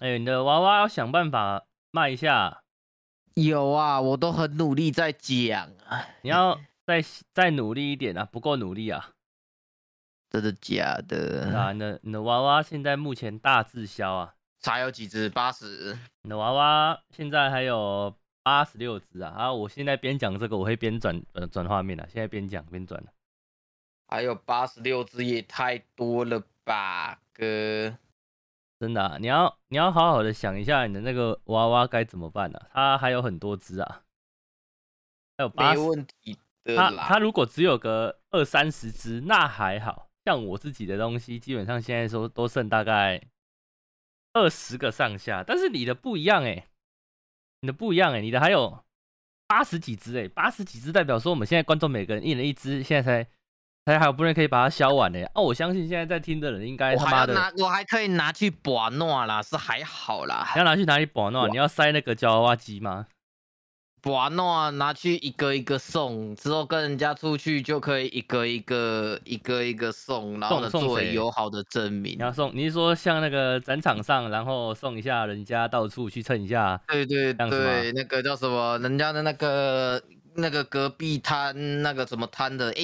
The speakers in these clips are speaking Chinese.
哎、你的娃娃要想办法卖一下，有啊，我都很努力在讲啊，你要再再努力一点啊，不够努力啊。真的假的？啊，你的你的娃娃现在目前大滞销啊，才有几只？八十？你的娃娃现在还有八十六只啊。啊，我现在边讲这个，我会边转呃转画面啊，现在边讲边转。还有八十六只也太多了吧，哥？真的、啊，你要你要好好的想一下你的那个娃娃该怎么办啊？它还有很多只啊，还有八没，问题的它啦。它如果只有个二三十只，那还好。像我自己的东西，基本上现在说都剩大概二十个上下，但是你的不一样哎、你的不一样哎、你的还有八十几只哎、八十几只代表说我们现在观众每个人一人一只，现在才才好不容易可以把它削完哎、哦，我相信现在在听的人应该我他妈的。还拿，我还可以拿去把诺啦，是还好啦。你要拿去哪里保呢？哇你要塞那个夹娃娃机吗？把诺拿去一个一个送，之后跟人家出去就可以一个一个一个一个送，然后呢作为友好的证明你。要送？你是说像那个展场上，然后送一下人家到处去蹭一下？对对对，那个叫什么？人家的那个那个隔壁摊那个什么摊的，哎、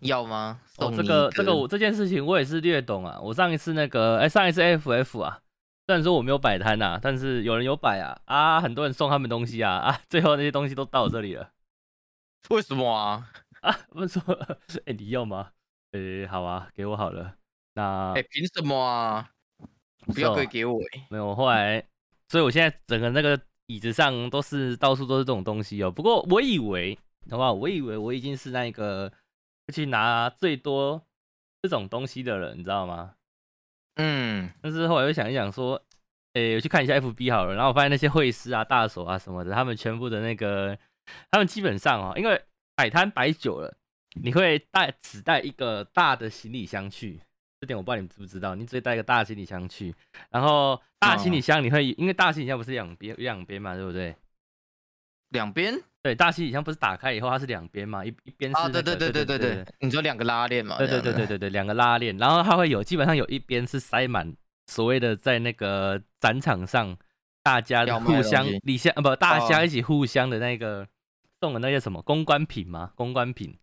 要吗？哦，这个这个我这件事情我也是略懂啊。我上一次那个，哎，上一次 FF 啊，虽然说我没有摆摊呐，但是有人有摆啊啊，很多人送他们东西啊啊，最后那些东西都到我这里了 为什么啊？啊。他们说，哎，你要吗？呃，好啊，给我好了。那哎、凭什么啊？不要可以给我、欸。没有，后来，所以我现在整个那个椅子上都是到处都是这种东西哦。不过我以为，好不好？我以为我已经是那个去拿最多这种东西的人，你知道吗？嗯，但是后来又想一想说，诶、我去看一下 FB 好了，然后我发现那些会师啊、大手啊什么的，他们全部的那个，他们基本上哦，因为摆摊摆久了，你会带只带一个大的行李箱去，这点我不知道你们知不知道，你直接带一个大行李箱去，然后大行李箱你会，因为大行李箱不是两边两边嘛，对不对？两边？对，大行李箱不是打开以后它是两边嘛，一一边是、啊，那个对对对对对对，你说两个拉链嘛？对对对对对对，两个拉链，然后它会有基本上有一边是塞满所谓的在那个展场上大家互相东西。礼相呃不大家哦。一起互相的那个送的那些什么公关品嘛，公关品，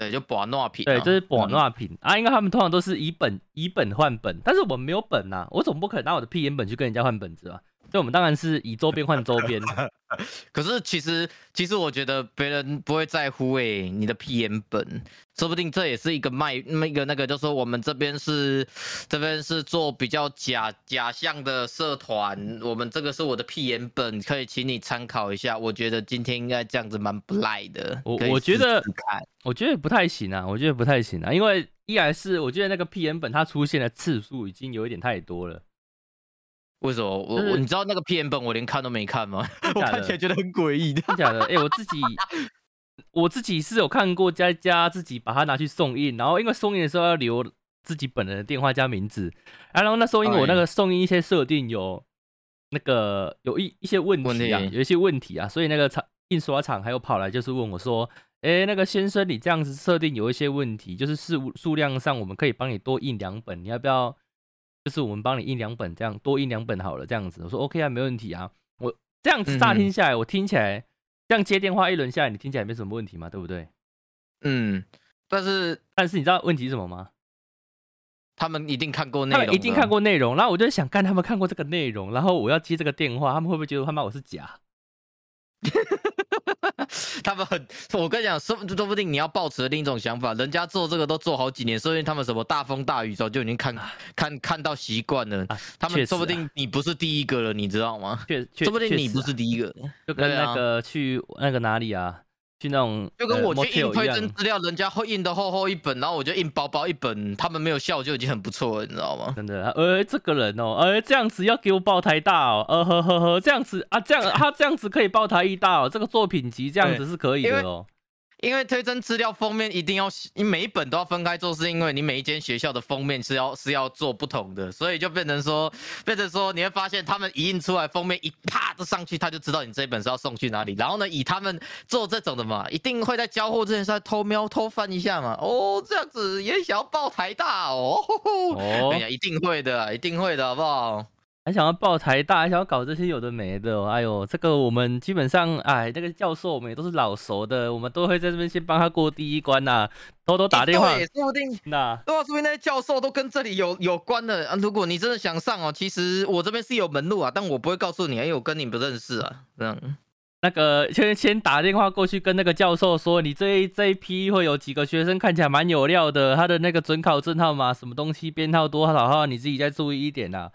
对，就把诺品啊。对，这是宝嗯纳品啊，因为他们通常都是以本以本换本，但是我们没有本呐、我总不可能拿我的屁眼本去跟人家换本子吧？所以我们当然是以周边换周边，可是其实其实我觉得别人不会在乎诶、你的屁眼本，说不定这也是一个卖那个那个，就说我们这边是这边是做比较假假象的社团，我们这个是我的屁眼本，可以请你参考一下。我觉得今天应该这样子蛮不赖的。我我觉得我觉得不太行啊，我觉得不太行啊，因为一来是我觉得那个屁眼本它出现的次数已经有一点太多了。为什么我我你知道那个片本我连看都没看吗？我看起来觉得很诡异的。真假的？哎、我自己 我自己是有看过佳佳自己把它拿去送印，然后因为送印的时候要留自己本人的电话加名字，啊然后那时候因为我那个送印一些设定有那个有一一些问题啊，有一些问题啊，所以那个厂印刷厂还有跑来就是问我说。哎，那个先生，你这样子设定有一些问题，就是数数量上我们可以帮你多印两本，你要不要？就是我们帮你印两本，这样多印两本好了，这样子。我说 OK 啊，没问题啊。我这样子乍听下来，我听起来这样接电话一轮下来，你听起来没什么问题嘛，对不对？嗯，但是但是你知道问题是什么吗？他们一定看过内容，他们一定看。过内容，然后我就想，干他们看过这个内容，然后我要接这个电话，他们会不会觉得他妈我是假？他们很，我跟你讲，说说不定你要抱持另一种想法，人家做这个都做好几年，说不定他们什么大风大雨早就已经看看看到习惯了。啊他们说不定你不是第一个了，你知道吗？确确，说不定你不是第一个，就跟那个去那个哪里啊，去那种就跟我去印推一样甄资料，人家会印的厚厚一本，然后我就印薄薄一本，他们没有笑就已经很不错了，你知道吗？真的，呃，这个人哦，呃，这样子要给我报台大哦，呃呵呵呵，这样子啊，这样他这样子可以报台一大哦，这个作品集这样子是可以的哦。因为推甄资料封面一定要，你每一本都要分开做，是因为你每一间学校的封面是要是要做不同的，所以就变成说，变成说你会发现他们一印出来封面一啪就上去，他就知道你这一本是要送去哪里。然后呢，以他们做这种的嘛，一定会在交货之前稍微偷瞄偷翻一下嘛。哦，这样子也想要报台大哦哎呀，一定会的，一定会的，好不好？还想要报台大，还想要搞这些有的没的。哎呦，这个我们基本上，哎，那个教授我们也都是老熟的，我们都会在这边先帮他过第一关呐，偷偷打电话，说不定那，对啊，说不定那些教授都跟这里有有关的啊。如果你真的想上哦，其实我这边是有门路啊，但我不会告诉你，因为我跟你不认识啊。这样，那个先先打电话过去跟那个教授说，你这一这一批会有几个学生看起来蛮有料的，他的那个准考证号码、什么东西编号多少号，你自己再注意一点呐。啊，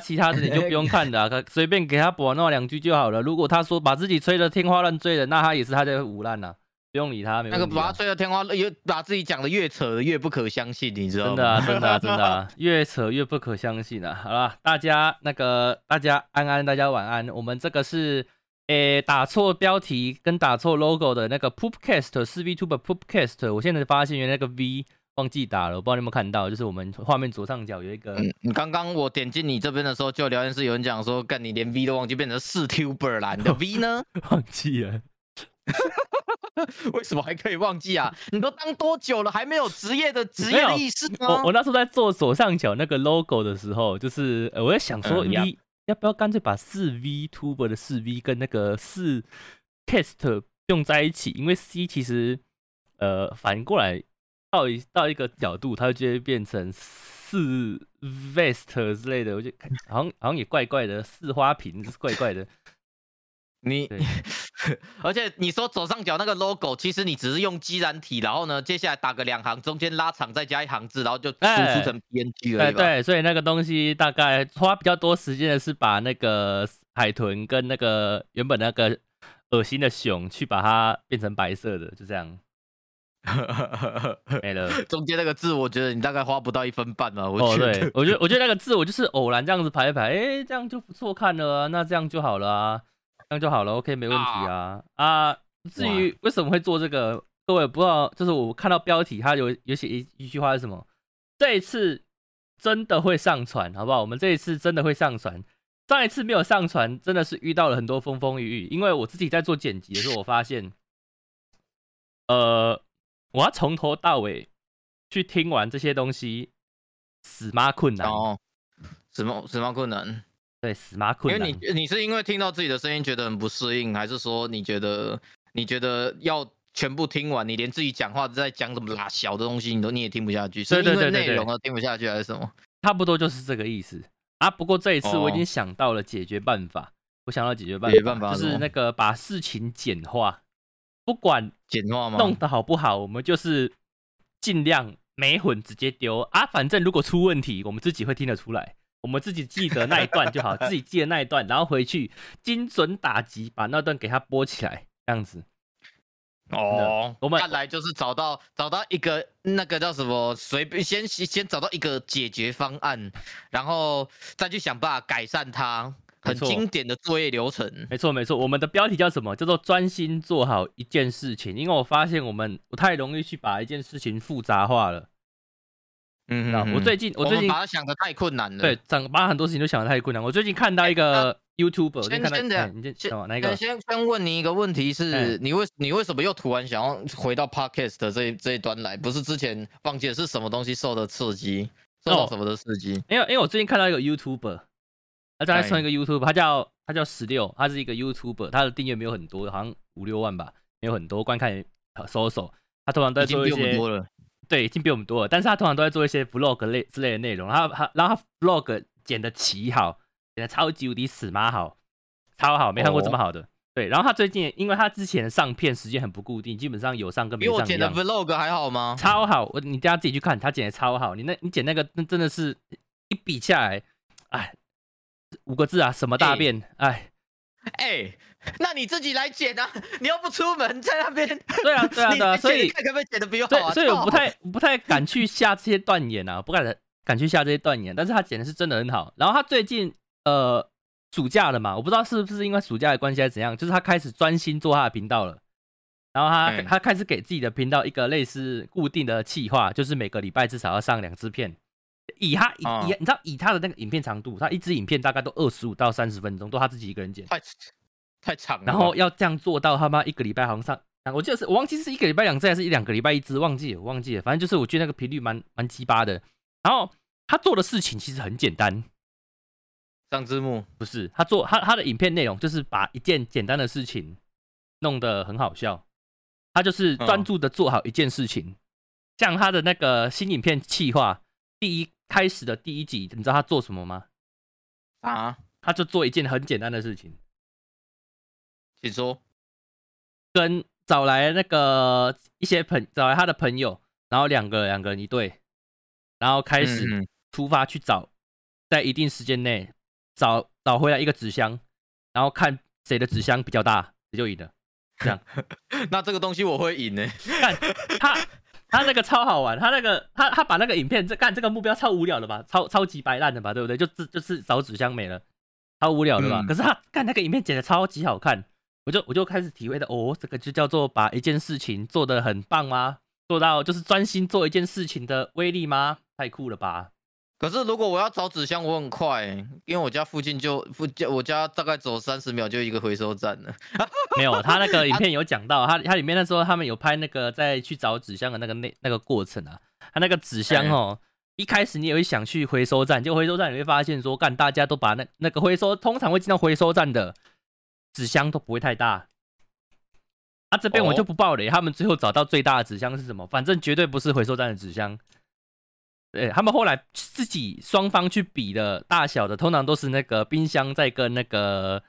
其他的你就 不用看了，随便给他补那两句就好了。如果他说把自己吹得天花乱坠的，那他也是他在胡乱呐，不用理他。那个把他吹得天花，越把自己讲的越扯越不可相信，你知道吗？真的啊，真的啊，真的啊，越扯越不可相信啊！好了，大家那个大家安安，大家晚安。我们这个是诶打错标题跟打错 logo 的那个 Poopcast 四 V Tuber Poopcast，我现在发现原来那个 V。忘记打了，我不知道你有没有看到，就是我们画面左上角有一个。你刚刚我点进你这边的时候，就聊天室有人讲说，干你连 V 都忘记，变成四 Tuber 啦，你的 V 呢？忘记了？为什么还可以忘记啊？你都当多久了，还没有职业的职业意识吗？我我那时候在做左上角那个 logo 的时候，就是呃我在想说，V 要不要干脆把四 V Tuber 的四 V 跟那个四 Cast 用在一起？因为 C 其实呃反过来。到一到一个角度，它就会变成四 vest 之类的，我就好像好像也怪怪的，四花瓶是怪怪的。你，而且你说左上角那个 logo，其实你只是用基然体，然后呢，接下来打个两行，中间拉长，再加一行字，然后就输出成 PNG 了。对对，所以那个东西大概花比较多时间的是把那个海豚跟那个原本那个恶心的熊去把它变成白色的，就这样。没了，中间那个字，我觉得你大概花不到一分半吧。哦，对，我觉得，我觉得那个字，我就是偶然这样子排一排，哎，这样就不错看了啊，那这样就好了啊，这样就好了，OK，没问题啊啊。至于为什么会做这个，各位不知道，就是我看到标题，它有有写一一句话是什么？这一次真的会上传，好不好？我们这一次真的会上传，上一次没有上传，真的是遇到了很多风风雨雨。因为我自己在做剪辑的时候，我发现，呃。我要从头到尾去听完这些东西，死妈困难哦，死妈死妈困难，对，死妈困难。因为你你是因为听到自己的声音觉得很不适应，还是说你觉得你觉得要全部听完，你连自己讲话在讲什么拉小的东西，你都你也听不下去，是因为内容而听不下去，还是什么？差不多就是这个意思啊。不过这一次我已经想到了解决办法，我想到解决办法，就是那个把事情简化。不管简化吗？弄得好不好，我们就是尽量没混直接丢啊。反正如果出问题，我们自己会听得出来，我们自己记得那一段就好，自己记得那一段，然后回去精准打击，把那段给它播起来，这样子。哦，我们看来就是找到找到一个那个叫什么，随便先先找到一个解决方案，然后再去想办法改善它。很经典的作业流程，没错没错。我们的标题叫什么？叫做专心做好一件事情。因为我发现我们不太容易去把一件事情复杂化了。嗯，我最近我最近把它想的太困难了。对，整把很多事情都想的太困难。我最近看到一个 YouTube，先先的，你先哪一个？先先问你一个问题是你为你为什么又突然想要回到 Podcast 这这一端来？不是之前忘记了是什么东西受的刺激，受到什么的刺激？因为因为我最近看到一个 YouTube。他再来创一个 YouTube，他叫他叫十六，他是一个 YouTuber，他的订阅没有很多，好像五六万吧，没有很多观看，搜搜。他通常都在做一些，对，已经比我们多了。但是他通常都在做一些 Vlog 类之类的内容，然后他然后他 Vlog 剪的奇好，剪的超级无敌死妈好，超好，没看过这么好的。对，然后他最近，因为他之前上片时间很不固定，基本上有上跟没上一样。比我剪的 Vlog 还好吗？超好，我你大家自己去看，他剪的超好。你那你剪那个，那真的是一比下来，哎。五个字啊，什么大便？哎，哎，那你自己来剪啊！你又不出门，在那边。对啊，对啊，对啊，所以看可不可以剪的比我好。所以我不太不太敢去下这些断言啊，不敢敢去下这些断言。但是他剪的是真的很好。然后他最近呃暑假了嘛，我不知道是不是因为暑假的关系还是怎样，就是他开始专心做他的频道了。然后他他开始给自己的频道一个类似固定的计划，就是每个礼拜至少要上两支片。以他以以你知道以他的那个影片长度，他一支影片大概都二十五到三十分钟，都他自己一个人剪，太太长了。然后要这样做到他妈一个礼拜好像上，我记得是我忘记是一个礼拜两支还是一两个礼拜一支，忘记了忘记了，反正就是我觉得那个频率蛮蛮鸡巴的。然后他做的事情其实很简单，上字幕，不是他做他他的影片内容就是把一件简单的事情弄得很好笑，他就是专注的做好一件事情。像他的那个新影片企划，第一开始的第一集，你知道他做什么吗？啊，他就做一件很简单的事情，请说。跟找来那个一些朋找来他的朋友，然后两个两个人一对，然后开始出发去找，在一定时间内找找回来一个纸箱，然后看谁的纸箱比较大，谁就赢了。那这个东西我会赢呢。看他他那个超好玩，他那个他他把那个影片这干这个目标超无聊的吧，超超级白烂的吧，对不对？就就就是找纸箱没了，超无聊的吧？嗯可是他干那个影片剪的超级好看，我就我就开始体会到，哦，这个就叫做把一件事情做得很棒吗？做到就是专心做一件事情的威力吗？太酷了吧！可是如果我要找纸箱，我很快欸，因为我家附近就附近，我家大概走三十秒就一个回收站了。没有，他那个影片有讲到，他他里面那时候他们有拍那个在去找纸箱的那个那那个过程啊，他那个纸箱哦，一开始你也会想去回收站，就回收站你会发现说，干大家都把那那个回收，通常会进到回收站的纸箱都不会太大。啊，这边我就不爆雷，他们最后找到最大的纸箱是什么？反正绝对不是回收站的纸箱。对他们后来自己双方去比的大小的，通常都是那个冰箱在跟那个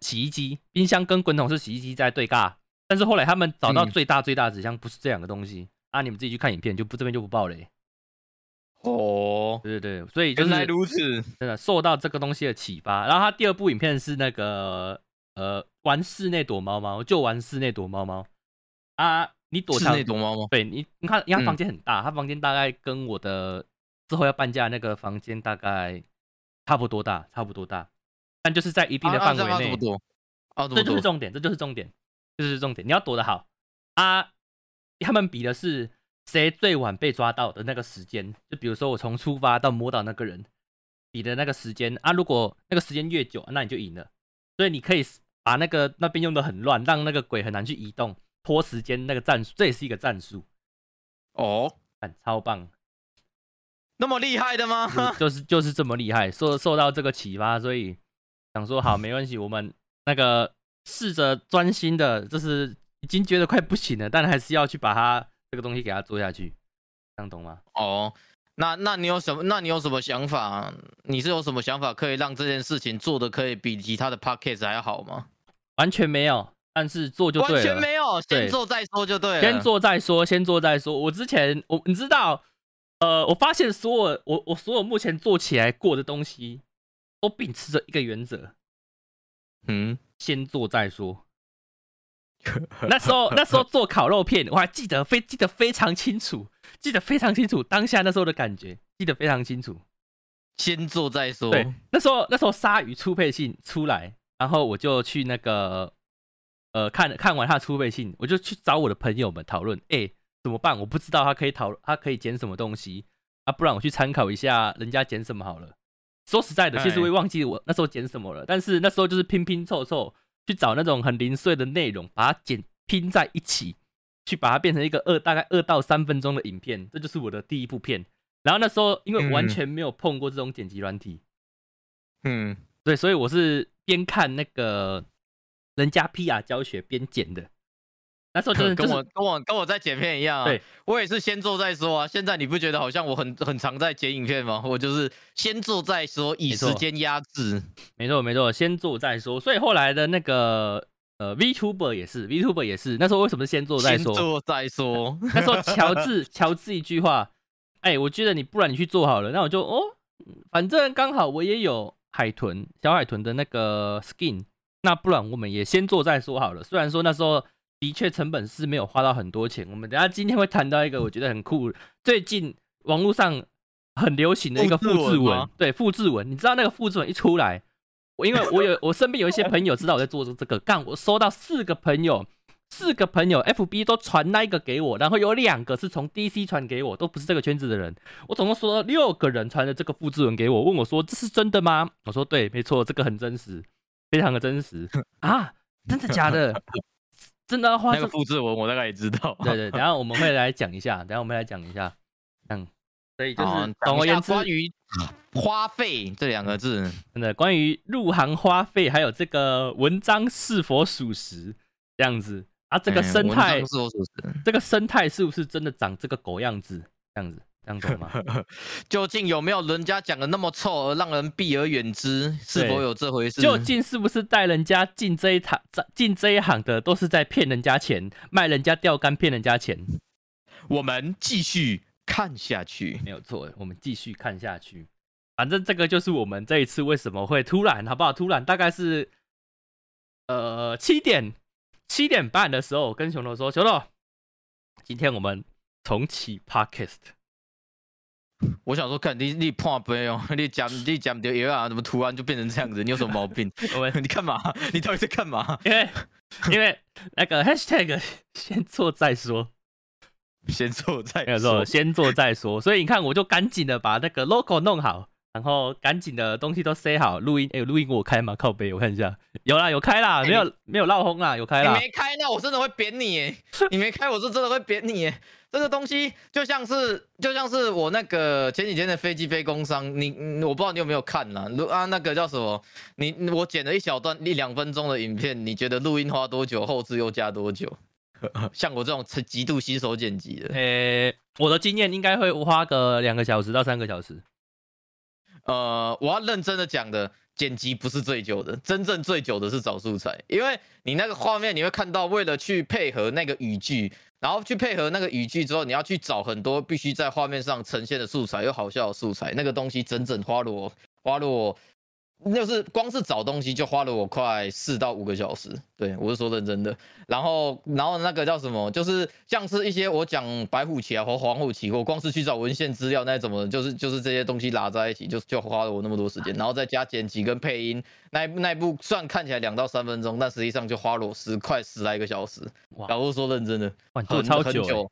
洗衣机，冰箱跟滚筒式洗衣机在对尬。但是后来他们找到嗯最大最大的纸箱不是这两个东西、啊，你们自己去看影片，就不这边就不爆雷。哦，对对对，所以就原来是如此。真的受到这个东西的启发。然后他第二部影片是那个呃玩室内躲猫猫，就玩室内躲猫猫啊，你躲室藏内躲猫猫。对你，你看，因为他嗯房间很大，他房间大概跟我的之后要搬家的那个房间大概差不多大，差不多大，但就是在一定的啊范围内啊这？就是重点，这就是重点，这就是重点，你要躲得好啊。他们比的是谁最晚被抓到的那个时间，就比如说我从出发到摸到那个人比的那个时间啊，如果那个时间越久，那你就赢了。所以你可以把那个那边用的很乱，让那个鬼很难去移动，拖时间那个战术，这也是一个战术，哦，看超棒。那么厉害的吗？就是就是就是这么厉害，受受到这个启发，所以想说好没关系，我们那个试着专心的，就是已经觉得快不行了，但还是要去把它这个东西给它做下去，这样懂吗？哦，那那你有什么？那你有什么想法？你是有什么想法可以让这件事情做的可以比其他的 podcast 还要好吗？完全没有，但是做就对完，全没有，先做再说就对了。先做再说，先做再说。我之前我你知道，呃，我发现所有我我所有目前做起来过的东西，都秉持着一个原则，嗯，先做再说。那时候那时候做烤肉片，我还记得非记得非常清楚，记得非常清楚当下那时候的感觉，记得非常清楚。先做再说。对，那时候那时候鲨鱼出配信出来，然后我就去那个呃看看完他的初配信，我就去找我的朋友们讨论，哎、怎么办？我不知道他可以讨他可以剪什么东西啊，不然我去参考一下人家剪什么好了。说实在的，其实我也忘记我那时候剪什么了，但是那时候就是拼拼凑凑去找那种很零碎的内容，把它剪拼在一起，去把它变成一个二大概二到三分钟的影片，这就是我的第一部片。然后那时候因为完嗯全没有碰过这种剪辑软体，嗯，对，所以我是边看那个人家 PR 教学边剪的。那时候就 是就跟是我跟我跟我在剪片一样啊。对，我也是先做再说啊。现在你不觉得好像我很很常在剪影片吗？我就是先做再说，以时间压制。没错没错，先做再说。所以后来的那个呃 VTuber 也是 VTuber 也是，那时候为什么是先做再先说？做再说。那时候乔 治乔治一句话，哎，我觉得你不然你去做好了，那我就哦，嗯反正刚好我也有海豚小海豚的那个 skin，那不然我们也先做再说好了。虽然说那时候的确成本是没有花到很多钱，我们等下今天会谈到一个我觉得很酷，最近网络上很流行的一个复制文对复制文，你知道那个复制文一出来，我因为我有我身边有一些朋友知道我在做这个，干我收到四个朋友。四个朋友，FB 都传那一个给我，然后有两个是从 DC 传给我，都不是这个圈子的人。我总共收到六个人传的这个复制文给我，问我说这是真的吗？我说对，没错，这个很真实，非常的真实 啊，真的假的？真的要花那这个复制文我大概也知道。对对，等下我们会来讲一下，等下我们来讲一下。嗯，所以就是啊总而言之，关于花费这两个字，真的关于入行花费，还有这个文章是否属实这样子啊，这个哎生态是否属实这个生态是不是真的长这个狗样子？这样子，这样懂吗？究竟有没有人家讲的那么臭而让人避而远之？是否有这回事？究竟是不是带人家进这一行、进这一行的，都是在骗人家钱，卖人家钓竿，骗人家钱？我们继续看下去。没有错，我们继续看下去。反正这个就是我们这一次为什么会突然，好不好？突然大概是呃七点七点半的时候，我跟熊头说：“熊头，今天我们重启 Podcast。我想说，看你你破杯哦，你讲你讲的有啊，怎么突然就变成这样子？你有什么毛病？你干嘛？你到底在干嘛？因为因为那个 Hashtag 先做再说，先做再没有错，先做再说。所以你看，我就赶紧的把那个 logo 弄好，然后赶紧的东西都塞好。录音，哎、录音我开吗？靠背，我看一下，有啦，有开啦，没有没有闹轰啦，有开啦。你没开，那我真的会扁你耶！你没开，我是真的会扁你耶！这个东西就像是就像是我那个前几天的飞机飞工商，你你我不知道你有没有看啦？如啊那个叫什么？你我剪了一小段一两分钟的影片，你觉得录音花多久，后置又加多久？像我这种是极度新手剪辑的，呃、我的经验应该会花个两个小时到三个小时。呃，我要认真的讲的，剪辑不是最久的，真正最久的是找素材，因为你那个画面你会看到，为了去配合那个语句，然后去配合那个语句之后，你要去找很多必须在画面上呈现的素材，又好笑的素材，那个东西整整花了我花了我。就是光是找东西就花了我快四到五个小时，对我是说认真的。然后，然后那个叫什么，就是像是一些我讲白虎旗啊或黄虎旗，我光是去找文献资料那怎么，就是就是这些东西拉在一起，就就花了我那么多时间，然后再加剪辑跟配音，那一那一部算看起来两到三分钟，但实际上就花了我十快十来个小时。哇，然后说认真的，很很超久、欸，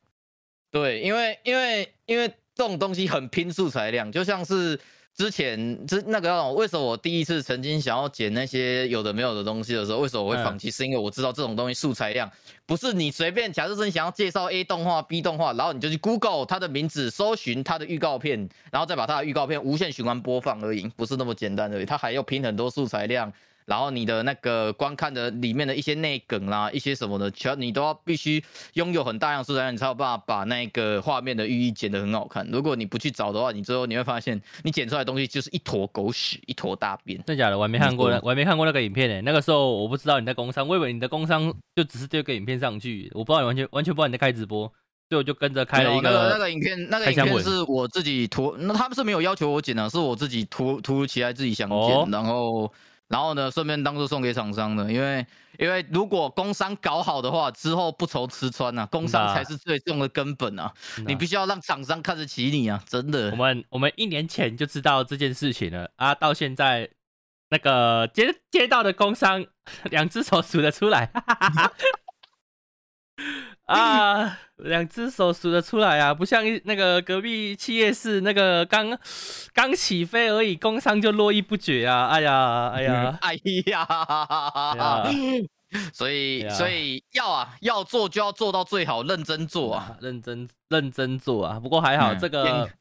对，因为因为因为这种东西很拼素材量，就像是之前之那个为什么我第一次曾经想要剪那些有的没有的东西的时候，为什么我会放弃？是因为我知道这种东西素材量不是你随便，假设是你想要介绍 A 动画、B 动画，然后你就去 Google 它的名字，搜寻它的预告片，然后再把它的预告片无限循环播放而已，不是那么简单而已，它还要拼很多素材量。然后你的那个观看的里面的一些内梗啦，一些什么的，全你都要必须拥有很大量素材，你才有办法把那个画面的寓意剪得很好看。如果你不去找的话，你最后你会发现，你剪出来的东西就是一坨狗屎，一坨大便。真的假的？我还没看过呢，我还没看过那个影片呢、那个时候我不知道你在工商，我以为你的工商就只是丢个影片上去，我不知道你完全完全不知道你在开直播，所以我就跟着开了一个那个那个。影片，那个影片是我自己突，那他们是没有要求我剪的，是我自己突突如其来自己想剪，哦然后然后呢，顺便当做送给厂商的，因为因为如果工商搞好的话，之后不愁吃穿呐、工商才是最重的根本啊，你必须要让厂商看得起你啊，真的我。们我们一年前就知道这件事情了啊，到现在那个接接到的工商 两只手数得出来，啊，两只手数得出来啊，不像那个隔壁企业是那个刚刚起飞而已，工商就络绎不绝啊！哎呀，哎呀，哎呀，呀所以所以要啊，要做就要做到最好，认真做啊。啊，认真认真做啊。不过还好，嗯这个严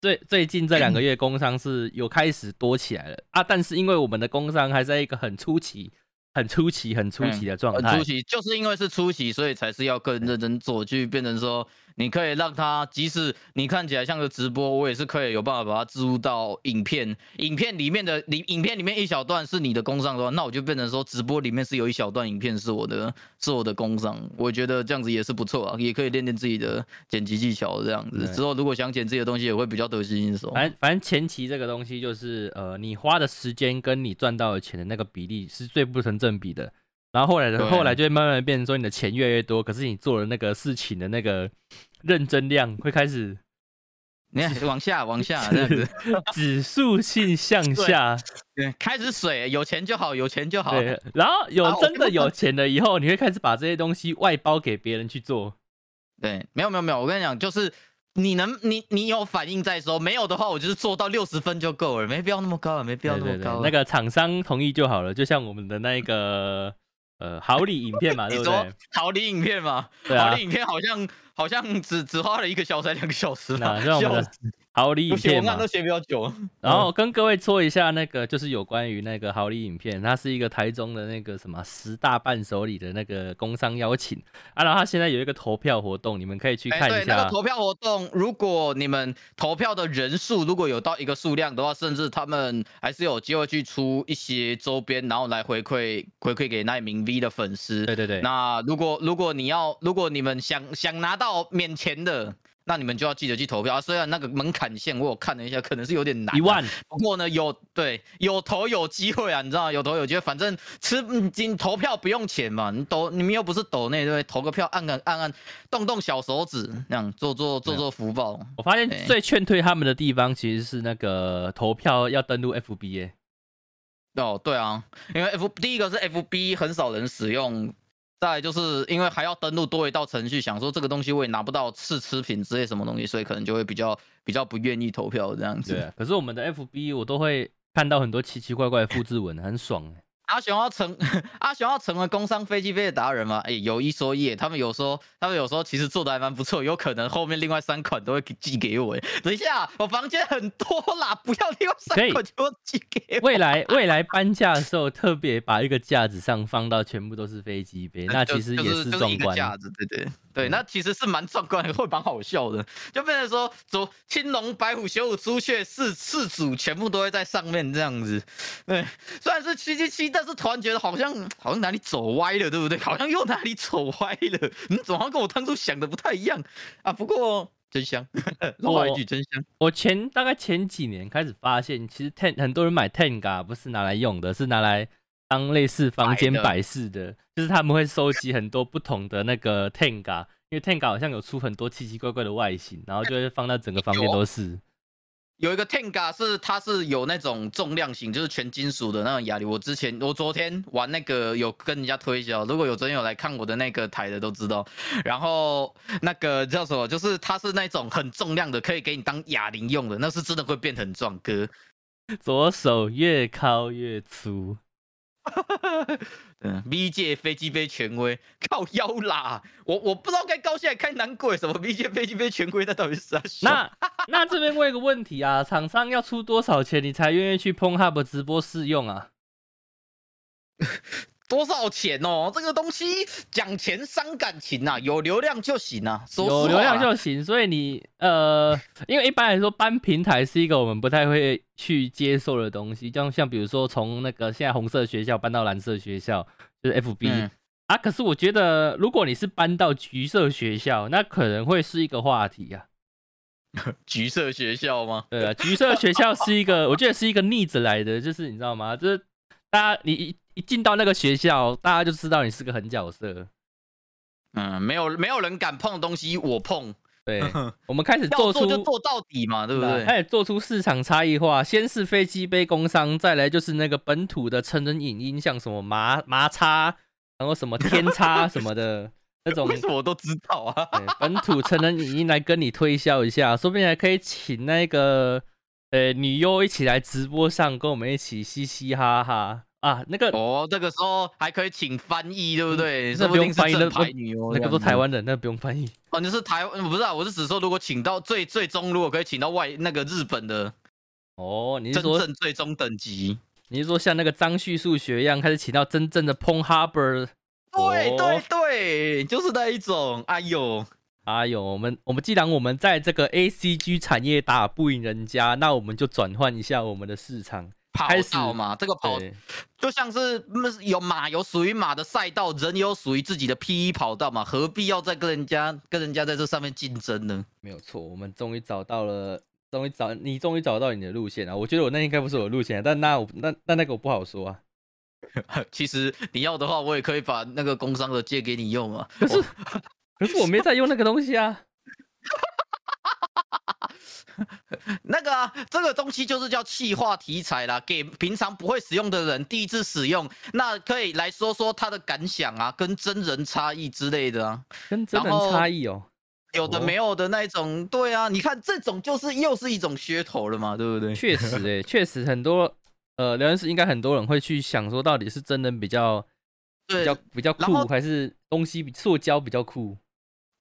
最最近这两个月工商是有开始多起来了啊，但是因为我们的工商还在一个很初期、很出奇、很出奇的状态很初，期，就是因为是出奇，所以才是要更认真做，去变成说，你可以让它，即使你看起来像个直播，我也是可以有办法把它植入到影片，影片里面的里，影片里面一小段是你的工商的话，那我就变成说，直播里面是有一小段影片是我的，是我的工商，我觉得这样子也是不错啊，也可以练练自己的剪辑技巧，这样子之后如果想剪自己的东西，也会比较得心应手。反正反正前期这个东西就是呃，你花的时间跟你赚到的钱的那个比例是最不成正比的。然后后来的后来就会慢慢变成说你的钱越来越多，可是你做的那个事情的那个认真量会开始你看往下往下这样子，指数性向下。对，开始水，有钱就好，有钱就好。对，然后有真的有钱了以后，你会开始把这些东西外包给别人去做。对，没有没有没有，我跟你讲，就是你能你你有反应再说，没有的话，我就是做到六十分就够了，没必要那么高了，没必要那么高，了。那个厂商同意就好了，就像我们的那个呃好礼影片嘛，对不你说对？好礼影片嘛，对啊好礼影片好像好像只只花了一个小时，还两个小时嘛，那像我们的笑死好礼影片嘛都，写比较久。然后跟各位说一下那个就是有关于那个好礼影片，它是一个台中的那个什么十大伴手礼的那个工商邀请啊，然后它现在有一个投票活动，你们可以去哎，看一下对那个。投票活动，如果你们投票的人数如果有到一个数量的话，甚至他们还是有机会去出一些周边，然后来回馈回馈给那一名 V 的粉丝。对对对，那如果如果你要，如果你们想想拿到免钱的，那你们就要记得去投票啊。虽然那个门槛线我有看了一下，可能是有点难、一。万不过呢，有对有投有机会啊，你知道吗有投有机会，反正吃嗯今投票不用钱嘛，你抖你们又不是抖内对不对？投个票按按按按，动动小手指，那样做做做做福报。我发现最劝退他们的地方其实是那个投票要登录 FBA、哦，对啊，因为 F 第一个是 FB 很少人使用，再就是因为还要登录多一道程序，想说这个东西我也拿不到试吃品之类什么东西，所以可能就会比较比较不愿意投票这样子。对，可是我们的 FB 我都会看到很多奇奇怪怪的复制文，很爽欸。阿雄要成 阿雄要成为工商飞机杯的达人吗？哎、有一说一，他们有说他们有时候其实做的还蛮不错，有可能后面另外三款都会寄给我。哎等一下，我房间很多啦，不要另外三款就寄给我。未来未来搬家的时候，特别把一个架子上放到全部都是飞机杯，那其实也就是就是壮观。架子，对对对，嗯那其实是蛮壮观的，会蛮好笑的，就变成说，走青龙、白虎、玄武、朱雀四四组全部都会在上面这样子。对，虽然是七七七，但是突然觉得好像好像哪里走歪了，对不对？好像又哪里走歪了，嗯，怎么好像跟我当初想的不太一样啊？不过真香，老话一句真香。我前大概前几年开始发现，其实 Ten 很多人买 Tenga 不是拿来用的，是拿来当类似房间摆饰的，就是他们会收集很多不同的那个 Tenga，因为 Tenga 好像有出很多奇奇怪怪的外形，然后就会放到整个房间都是。有一个 Tenga 是它是有那种重量型，就是全金属的那种哑铃。我之前我昨天玩那个有跟人家推销，如果有昨天有来看我的那个台的都知道。然后那个叫什么，就是它是那种很重量的，可以给你当哑铃用的，那是真的会变很壮哥。左手越敲越粗，嗯，V 界飞机杯权威靠腰啦！我我不知道该高兴还开难过什么 V 界飞机杯权威，那到底是啥？那那这边问一个问题啊，厂商要出多少钱你才愿意去 p o n Hub 直播试用啊？多少钱哦？这个东西讲钱伤感情啊，有流量就行啊，说有流量就行，所以你呃，因为一般来说搬平台是一个我们不太会去接受的东西，像像比如说从那个现在红色学校搬到蓝色学校，就是 FB、嗯啊。可是我觉得，如果你是搬到橘色学校，那可能会是一个话题啊。橘色学校吗？对啊，橘色学校是一个，我觉得是一个逆着来的，就是你知道吗？就是大家你一一进到那个学校，大家就知道你是个狠角色。嗯，没有没有人敢碰的东西我碰，对，我们开始做出做就做到底嘛，对不对？开始做出市场差异化，先是飞机杯工商，再来就是那个本土的成人影音，像什么麻麻叉，然后什么天叉什么的 那种为什么我都知道啊？本土成人影音来跟你推销一下，说不定还可以请那个呃女优一起来直播上跟我们一起嘻嘻哈哈啊，那个、哦，这个时候还可以请翻译，对不对？那说不定是不用翻译，那正牌女优那个这样子都台湾人，那不用翻译。哦，你是台湾，不是啊？我是只说，如果请到最最终，如果可以请到外那个日本的哦，你是真说正最终等级，你是说像那个张旭数学一样，开始请到真正的 p o n Harbor 对对哦对，就是那一种。哎呦，哎呦，我们我们既然我们在这个 A C G 产业打不赢人家，那我们就转换一下我们的市场。跑道嘛，这个跑对，就像是嗯有马有属于马的赛道，人有属于自己的 P E 跑道嘛，何必要再跟人家跟人家在这上面竞争呢？没有错，我们终于找到了，终于找你终于找到你的路线了。我觉得我那应该不是我的路线，但那我那那那个我不好说啊。其实你要的话，我也可以把那个工商的借给你用啊。可是可是我没在用那个东西啊。那个啊，这个东西就是叫气化题材啦，给平常不会使用的人第一次使用，那可以来说说他的感想啊，跟真人差异之类的啊，跟真人差异哦。有的哦没有的那一种，对啊，你看这种就是又是一种噱头了嘛，对不对？确实诶、确实很多呃，聊天室应该很多人会去想说，到底是真人比较比较比较酷，还是东西比塑胶比较酷？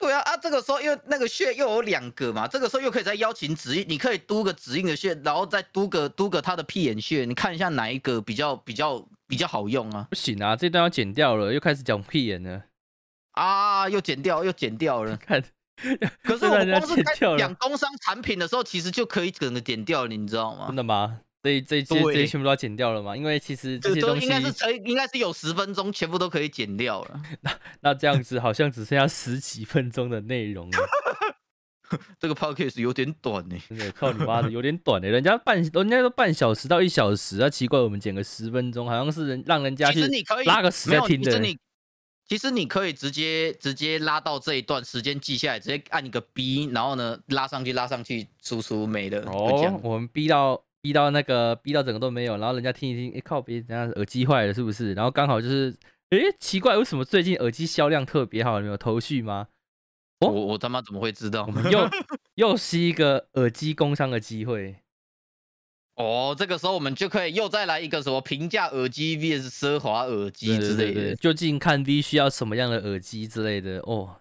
对啊啊，这个时候因为那个穴又有两个嘛，这个时候又可以再邀请指印，你可以嘟个指印的穴，然后再嘟个嘟个他的屁眼穴，你看一下哪一个比较比较比较好用啊？不行啊，这段要剪掉了，又开始讲屁眼了。啊，又剪掉又剪掉了。看，可是这我光是在讲工商产品的时候，其实就可以整个剪掉了，你知道吗真？的吗？这一这些这一这全部都要剪掉了吗？因为其实这些东西应，该是可以，应该是有十分钟全部都可以剪掉了。那那这样子好像只剩下十几分钟的内容了。这个 podcast 有点短呢、真的靠你妈的，有点短的，人家半人家都半小时到一小时啊，奇怪，我们剪个十分钟，好像是人让人家去其实你可以拉个屎没有，在听的。其实你其实你可以直接直接拉到这一段时间记下来，直接按一个 B，然后呢拉上去拉上去，输出没了。哦，我们 B 到逼到那个逼到整个都没有，然后人家听一听，哎、靠别，人家耳机坏了是不是？然后刚好就是，哎、奇怪，为什么最近耳机销量特别好？你们有头绪吗？哦我我他妈怎么会知道我？们又 又是一个耳机工商的机会。哦，这个时候我们就可以又再来一个什么平价耳机 vs 奢华耳机之类的。究竟看 V 需要什么样的耳机之类的哦，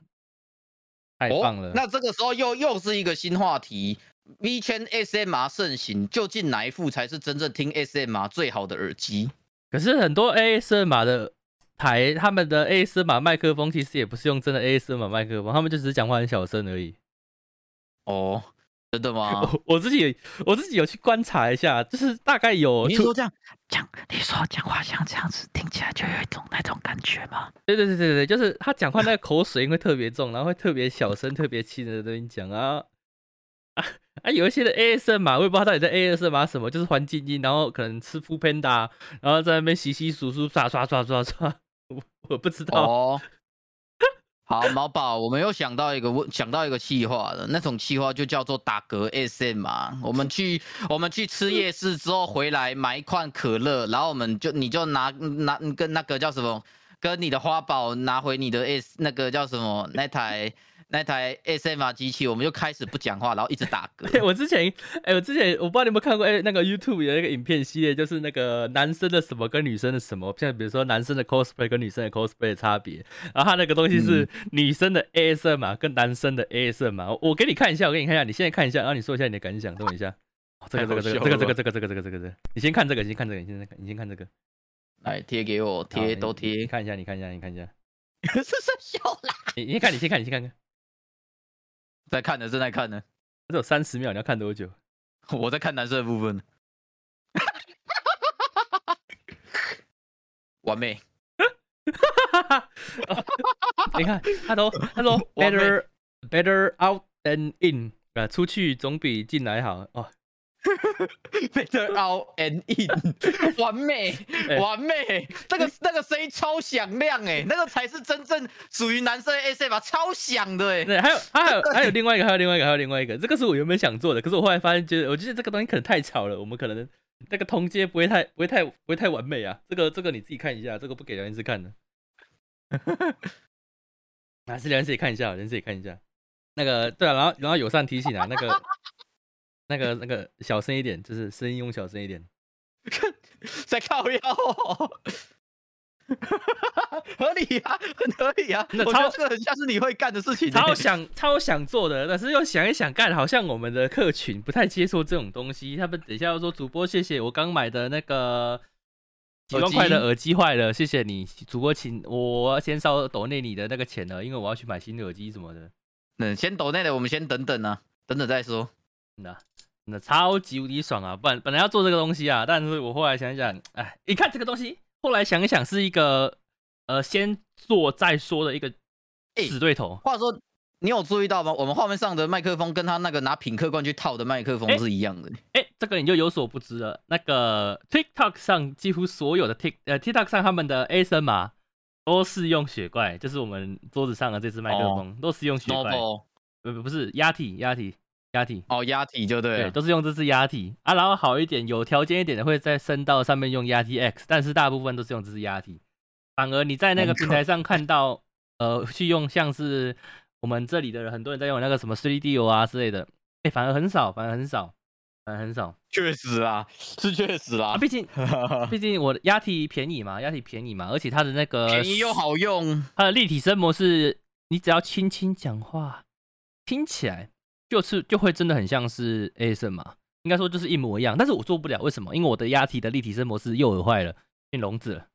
太棒了。哦。那这个时候又又是一个新话题，V 圈 SMR 盛行，究竟哪一副才是真正听 SMR 最好的耳机？可是很多 ASMR 的台，他们的 ASMR 麦克风其实也不是用真的 ASMR 麦克风，他们就只是讲话很小声而已。哦，真的吗？我我自己我自己有去观察一下，就是大概有你是说这样讲，你说讲话像这样子，听起来就有一种那种感觉吗？对对对对对，就是他讲话那个口水音会特别重，然后会特别小声、特别轻的跟你讲啊啊啊！有一些的 ASMR 我也不知道到底在 ASMR 什么，就是环境音，然后可能吃 f Panda，然后在那边洗洗簌簌刷刷刷刷刷，我我不知道。哦。好，毛宝，我们又想到一个问，想到一个气话了，那种气话就叫做打嗝 SM 嘛。我们去我们去吃夜市之后回来买一罐可乐，然后我们就你就拿拿跟那个叫什么，跟你的花宝拿回你的 S 那个叫什么那台那台 SMR 机器，我们就开始不讲话，然后一直打嗝。我之前，哎、我之前我不知道你有没有看过，哎、那个 YouTube 有一个影片系列，就是那个男生的什么跟女生的什么，像比如说男生的 cosplay 跟女生的 cosplay 的差别，然后他那个东西是女生的 ASMR 跟男生的 ASMR 我给你看一下，我给你看一下，你现在看一下，然后你说一下你的感想，等我一下。哦这个这个这个这个这个这个这个这个这个这个，你先看这个，你先看这个，你先看，你先看这个，来贴给我，贴都贴，看一下，你看一下，你看一下，是是笑啦。你你先看，你先看，你先看看，在看呢，正在看呢，只有三十秒，你要看多久？我在看男生的部分。完美。你看，他都他说 完美 better better out than in 啊，出去总比进来好哦。Better out and in，完美，哎完美，那个那个声音超响亮哎，那个才是真正属于男生的 S 吧超响的哎。对，还有还有还有另外一个，还有另外一个，还有另外一个，这个是我原本想做的，可是我后来发现，觉得我觉得这个东西可能太吵了，我们可能那个通街不会太不会太不会太完美啊。这个这个你自己看一下，这个不给聊天室看的，还 是梁先生也看一下，梁先生也看一下。那个对啊，然后然后友善提醒啊，那个那个那个小声一点，就是声音用小声一点。在靠腰、哦，合理啊，很合理啊。那我觉得超这个很像是你会干的事情欸。超想超想做的，但是又想一想，干好像我们的客群不太接受这种东西。他们等一下要说主播，谢谢我刚买的那个几万块的耳机坏了，谢谢你，主播请我先稍抖内你的那个钱了，因为我要去买新的耳机什么的。嗯，先抖内的，我们先等等啊，等等再说。那那超级无敌爽啊！不然本来要做这个东西啊，但是我后来想一想，哎，你看这个东西，后来想一想是一个呃先做再说的一个哎死对头。话说，你有注意到吗？我们画面上的麦克风跟他那个拿品客罐去套的麦克风哎是一样的。哎，这个你就有所不知了。那个 TikTok 上几乎所有的 Tik 呃 TikTok 上他们的 ASMR 都是用雪怪，就是我们桌子上的这只麦克风、都是用雪怪不不不是压体压体压体，哦，压体就对对，都是用这支压体啊。然后好一点，有条件一点的会在声道上面用压体 X，但是大部分都是用这支压体。反而你在那个平台上看到，呃，去用像是我们这里的人很多人在用那个什么 3D 啊之类的，哎，反而很少，反而很少，反而很少。确实啊，是确实啊，啦，毕竟 毕竟我的压体便宜嘛，压体便宜嘛，而且它的那个便宜又好用。它的立体声模式，你只要轻轻讲话，听起来就是就会真的很像是 A 声嘛，应该说就是一模一样，但是我做不了，为什么？因为我的压体的立体声模式又耳坏了，变聋子了。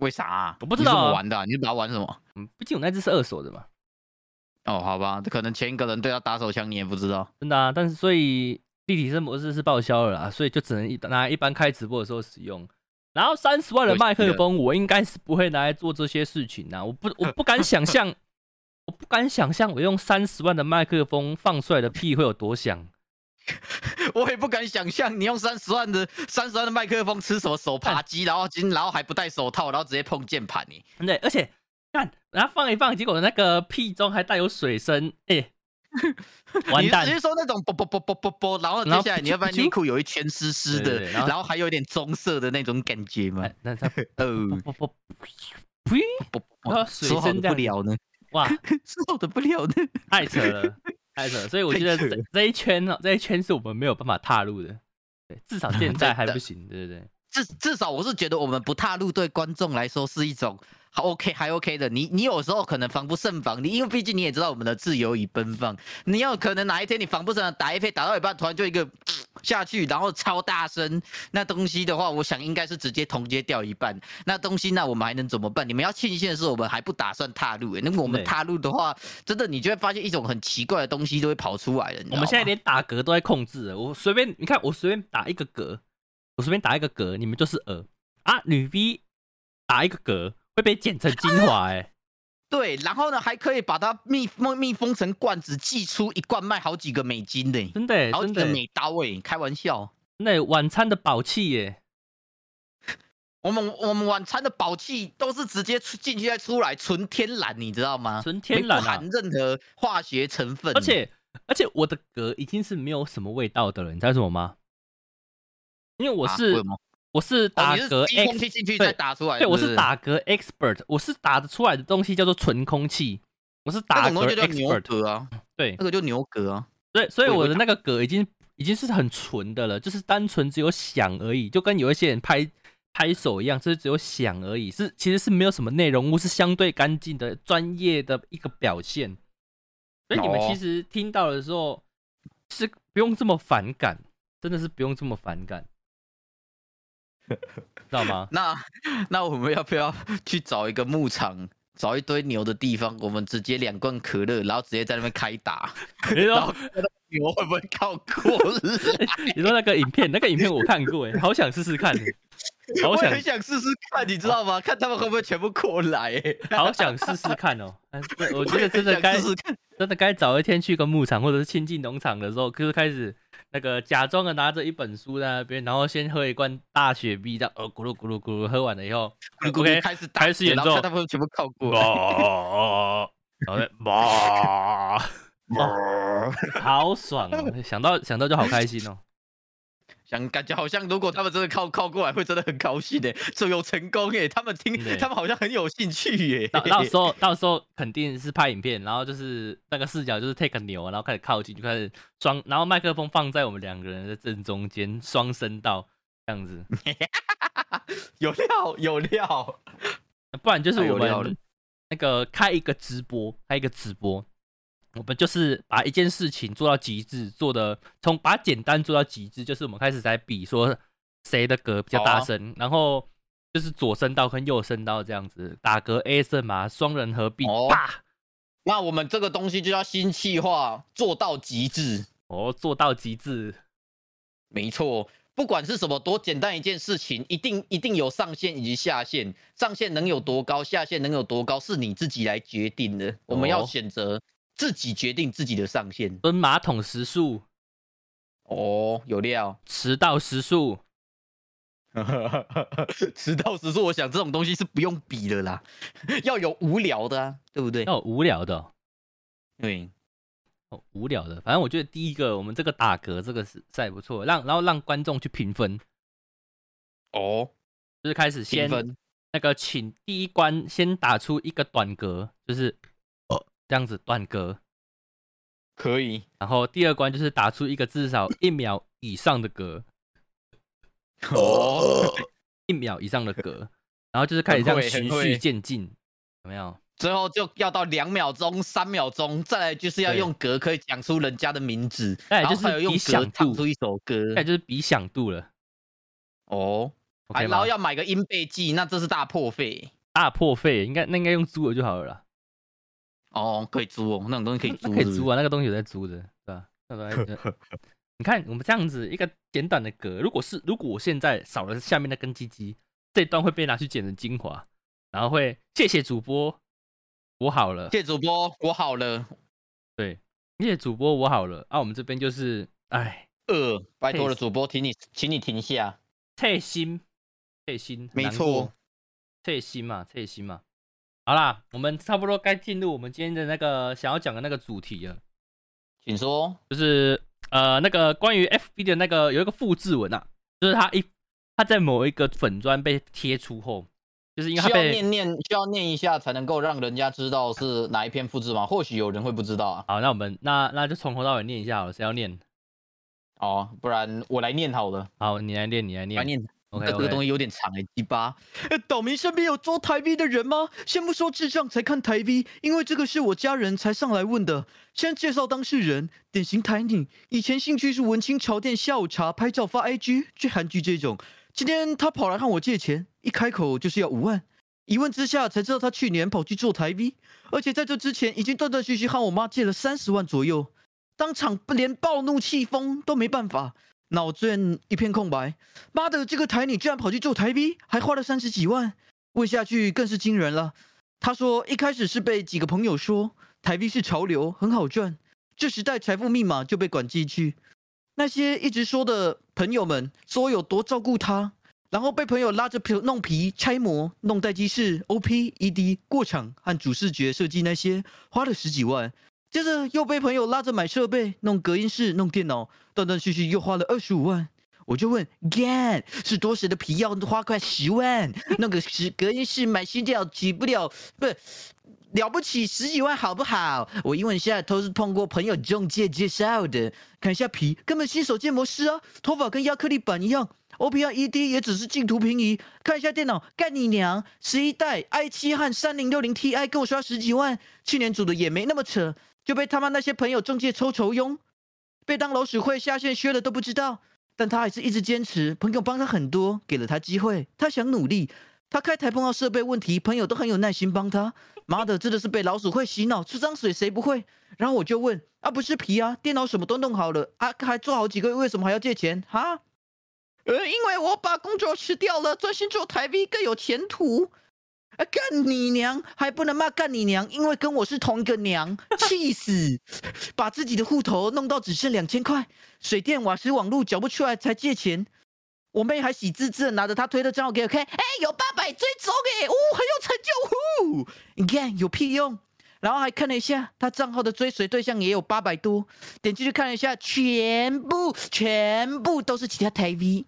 为啥啊？我不知道啊你怎么玩的啊、你是把它玩什么？嗯，毕竟我那只是二手的嘛，哦，好吧，可能前一个人对他打手枪，你也不知道。真的啊。但是所以立体声模式是报销了啦，所以就只能一拿一般开直播的时候使用。然后三十万的麦克风，我应该是不会拿来做这些事情啊！我不我不敢想象，我不敢想象我用三十万的麦克风放出来的屁会有多响。我也不敢想象你用三十万的三十万的麦克风吃什么手扒鸡，然后今然后还不戴手套，然后直接碰键盘你。对，而且看，然后放一放，结果那个屁中还带有水声，哎、完蛋你直！接说那种啵啵啵啵啵啵，然后接下来你要不然内裤有一圈湿湿的然，后还有一点棕色的那种感觉吗哎？那它哦，不不不，呸！啵然后水声不了呢，哇，说好的不了的。太扯了，太扯了！所以我觉得这这一圈呢，这一圈是我们没有办法踏入的，对，至少 现在还不行，对不对？至至少我是觉得我们不踏入对观众来说是一种还 OK 还 OK 的。你你有时候可能防不胜防，你因为毕竟你也知道我们的自由与奔放，你有可能哪一天你防不胜防打一飞打到一半，突然就一个下去，然后超大声，那东西的话，我想应该是直接同阶掉一半。那东西那我们还能怎么办？你们要庆幸的是我们还不打算踏入、欸，那么我们踏入的话，真的你就会发现一种很奇怪的东西都会跑出来了。我们现在连打嗝都在控制了，我随便你看，我随便打一个嗝，我随便打一个嗝，你们就是鹅啊，女 V 打一个嗝会被剪成精华哎、对，然后呢还可以把它密封密封成罐子，寄出一罐卖好几个美金的、真的、欸、好真的、欸、几个美刀哎、开玩笑。真的欸、晚餐的宝器耶、我们我们晚餐的宝器都是直接出进去再出来，纯天然，你知道吗？纯天然啊不含任何化学成分。而且而且我的嗝已经是没有什么味道的了，你知道什么吗？因为我啊是、我是哦，打嗝空 X，气进去再打出来，对我是打嗝 expert，我是打得出来的东西叫做纯空气，我是打嗝 expert，嗝啊，对那个就牛嗝啊。对，所以我的那个嗝已经已经是很纯的了，就是单纯只有响而已，就跟有一些人拍拍手一样，就是只有响而已，是其实是没有什么内容物，是相对干净的专业的一个表现。所以你们哦其实听到的时候是不用这么反感，真的是不用这么反感，知道吗？那那我们要不要去找一个牧场？找一堆牛的地方，我们直接两罐可乐，然后直接在那边开打，你说牛会不会靠过来？你说那个影片，那个影片我看过，哎，好想试试看，好想我很想试试看，你知道吗？看他们会不会全部过来、欸？好想试试看哦。我觉得真的该。真的该早一天去个牧场或者是亲近农场的时候，就是开始那个假装的拿着一本书在那边，然后先喝一罐大雪碧，这样呃咕噜咕噜咕噜喝完了以后，OK 开始开始演奏他们全部靠过来。哇，然后哇哇，好爽哦！想到想到就好开心哦。想感觉好像，如果他们真的靠靠过来，会真的很高兴诶，这有成功诶，他们听，他们好像很有兴趣耶。到到时候 到时候肯定是拍影片，然后就是那个视角就是 take 牛，然后开始靠近，就开始双，然后麦克风放在我们两个人的正中间，双声道这样子。有 料有料，不然就是我们那个开一个直播，开一个直播，我们就是把一件事情做到极致，做的从把简单做到极致，就是我们开始在比说谁的格比较大声，然后就是左声道跟右声道这样子打嗝 A 声嘛，双人合璧，哦啪那我们这个东西就要新气化，做到极致。哦，做到极致，没错，不管是什么多简单一件事情，一定一定有上限以及下限。上限能有多高，下限能有多高，是你自己来决定的。我们要哦选择自己决定自己的上限。蹲马桶时速，哦，有料。迟到时速，迟到时速，我想这种东西是不用比的啦，要有无聊的啊，对不对？要有无聊的哦、对，哦，无聊的。反正我觉得第一个，我们这个打嗝这个是赛不错，让然后让观众去评分，哦，就是开始先那个，请第一关先打出一个短格，就是呃这样子断歌，可以。然后第二关就是打出一个至少一秒以上的格，哦，一秒以上的格，然后就是开始这样很会很循序渐进，有没有？最后就要到两秒钟、三秒钟，再来就是要用格可以讲出人家的名字，再来就是然后还有用比响度格唱出一首歌。那就是比响度了哦，然后？要买个音倍计，那这是大破费。大破费应该那应该用租的就好了啦，哦，可以租哦，那种东西可以 租，啊。那可以租啊，那个东西有在租的，对吧？那个东西你看我们这样子一个简短的格，如果是如果我现在少了下面那根鸡鸡，这段会被拿去剪成精华，然后会谢谢主播，我好了，谢主播，我好了。对，谢谢主播我好了，啊，我们这边就是哎，呃，拜托了，主播，请你，请你停下。退心，退心，没难过错，退心嘛，退心嘛。好啦，我们差不多该进入我们今天的那个想要讲的那个主题了。请说。就是呃那个关于 FB 的那个有一个复制文啊，就是他一他在某一个粉砖被贴出后，就是因为他需要被念念，需要念一下才能够让人家知道是哪一篇复制吗？或许有人会不知道啊。好，那我们那那就从头到尾念一下好了，谁要念？哦，不然我来念好了。好，你来念，你来念。来念。OK 这个东。西有点长哎，鸡巴。呃，岛民身边有做台 V 的人吗？先不说智障才看台 V，因为这个是我家人才上来问的。先介绍当事人，典型台女，以前兴趣是文青潮店下午茶、拍照发 IG、追韩剧这种。今天他跑来和我借钱，一开口就是要五万。一问之下才知道他去年跑去做台 V，而且在这之前已经断断续续和我妈借了三十万左右，当场连暴怒气疯都没办法，脑子一片空白。妈的，这个台女居然跑去做台 V，还花了三十几万。问下去更是惊人了。他说一开始是被几个朋友说台 V 是潮流，很好赚，这时代财富密码就被管进去。那些一直说的朋友们说有多照顾他，然后被朋友拉着皮弄皮、拆模、弄待机室、OP、ED 过场和主视觉设计那些，花了十几万。接着又被朋友拉着买设备、弄隔音室、弄电脑，断断续续又花了二十五万。我就问，gan 是多时的皮要花快十万，弄个十隔音室买新电脑起不了，不了不起十几万好不好？我一问一下，都是通过朋友中介介绍的。看一下皮，根本新手建模师啊，头发跟亚克力板一样。OPR ED 也只是镜图平移。看一下电脑，干你娘！十一代 i 7和三零六零 Ti 跟我刷十几万，去年组的也没那么扯，就被他妈那些朋友中介抽酬佣，被当老鼠会下线削了都不知道。但他还是一直坚持，朋友帮他很多，给了他机会，他想努力。他开台碰到设备问题，朋友都很有耐心帮他。妈的，真的是被老鼠会洗脑，这张水谁不会？然后我就问，啊，不是皮啊，电脑什么都弄好了，啊，还做好几个月，为什么还要借钱？哈？呃，因为我把工作辞掉了，专心做台 V 更有前途。啊，干你娘！还不能骂干你娘，因为跟我是同一个娘，气死！把自己的户头弄到只剩两千块，水电瓦斯网路缴不出来才借钱。我妹还喜滋滋的拿着她推的账号给我看，哎，有八百追踪哎，哦，很有成就，呼！你看有屁用？然后还看了一下她账号的追随对象也有八百多，点进去看了一下，全部全部都是其他台 V。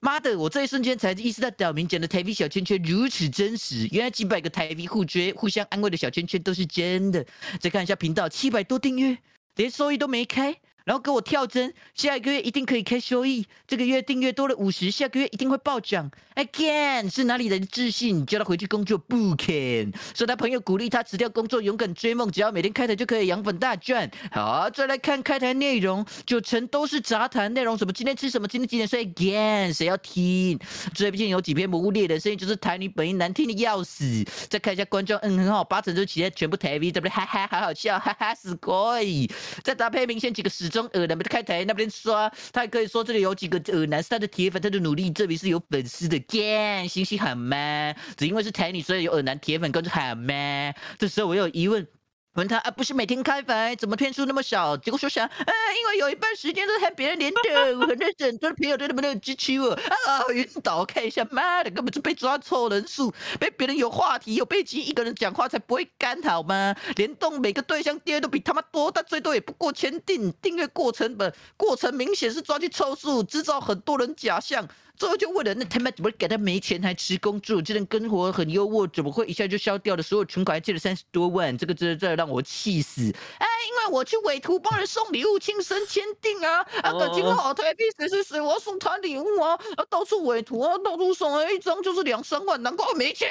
妈的！我这一瞬间才意识到岛民讲的台币小圈圈如此真实，原来几百个台币互追、互相安慰的小圈圈都是真的。再看一下频道，七百多订阅，连收益都没开，然后给我跳针，下一个月一定可以开收益。这个月订阅多了五十，下个月一定会暴涨。Again，是哪里人的自信？叫他回去工作不肯，说他朋友鼓励他辞掉工作，勇敢追梦，只要每天开台就可以养粉大赚。好，再来看开台内容，九成都是杂谈内容，什么今天吃什么，今天几点睡 Again，谁要听？最近有几篇魔物猎人，声音就是台女本音难听的要死。再看一下观众，嗯，很好，八成都是其他全部台 V，对不对？哈哈，好好笑，哈哈，死鬼。再搭配明显几个始中耳男的开台那边说，他还可以说这里有几个耳男是他的铁粉，他的努力证明是有粉丝的。干，星星好吗？只因为是台女，所以有耳男铁粉跟着好吗？这时候我有疑问。问他啊，不是每天开房，怎么天数那么少？结果说想，啊，因为有一半时间都是和别人连的，我很认真，多的朋友都那么的支持我啊，晕倒，看一下，妈的，根本就被抓错人数，被别人有话题有背景，一个人讲话才不会干好吗？联动每个对象订阅都比他妈多，但最多也不过签订，订阅过成本，过程明显是抓去凑数，制造很多人假象。最后就问了，那他妈怎么给他没钱还吃工作？这人生活很优渥，怎么会一下就消掉了？所有存款还借了三十多万，这个真的真的让我气死！哎，因为我去委托帮人送礼物，亲身签订啊！啊，感情好，台币谁谁谁，我要送他礼物啊！啊，到处委托啊，到处送，啊，一张就是两三万，难怪我没钱，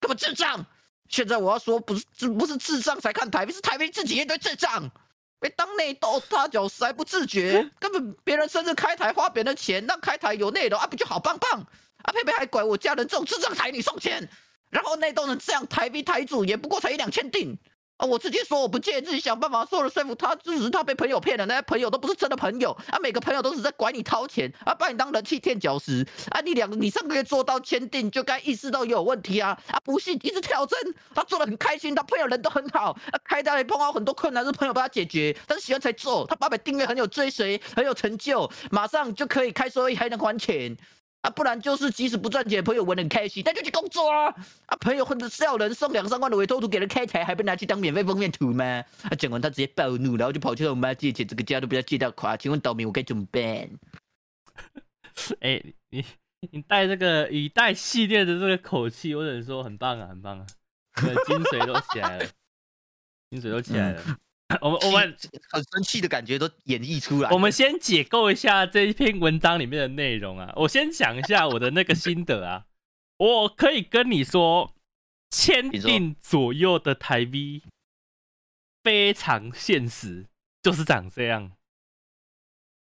根本智障！现在我要说，不是这不是智障才看台币，是台币自己一堆智障。被当内斗，踏脚死还不自觉，根本别人生日开台花别人的钱，让开台有内容啊，不就好棒棒？啊，佩佩还拐我家人这种智障台你送钱，然后内斗成这样，台币台主也不过才一两千定。啊！我直接说我不借，自己想办法说了说服他，只是他被朋友骗了，那些朋友都不是真的朋友啊！每个朋友都是在管你掏钱啊，把你当人气垫脚石啊！你两个，你上个月做到签订就该意识到有问题啊！啊，不信一直挑战，他做的很开心，他朋友人都很好啊，开单碰到很多困难，是朋友帮他解决，但是喜欢才做，他八百订阅很有追随，很有成就，马上就可以开收益，还能还钱。啊，不然就是即使不赚钱，朋友玩的很开心，那就去工作啊！啊，朋友或者是要人送两三万的委托图给人开台，还不拿去当免费封面图吗？啊，讲完他直接暴怒，然后就跑去跟我妈借钱，这个家都不要借到垮。请问岛民我该怎么办？哎，你你带这个语带系列的这个口气，我只能说很棒啊，很棒啊，精髓都起来了，精髓都起来了。我们我们很生气的感觉都演绎出来。我们先解构一下这一篇文章里面的内容啊。我先讲一下我的那个心得啊。我可以跟你说，千定左右的台币非常现实，就是长这样。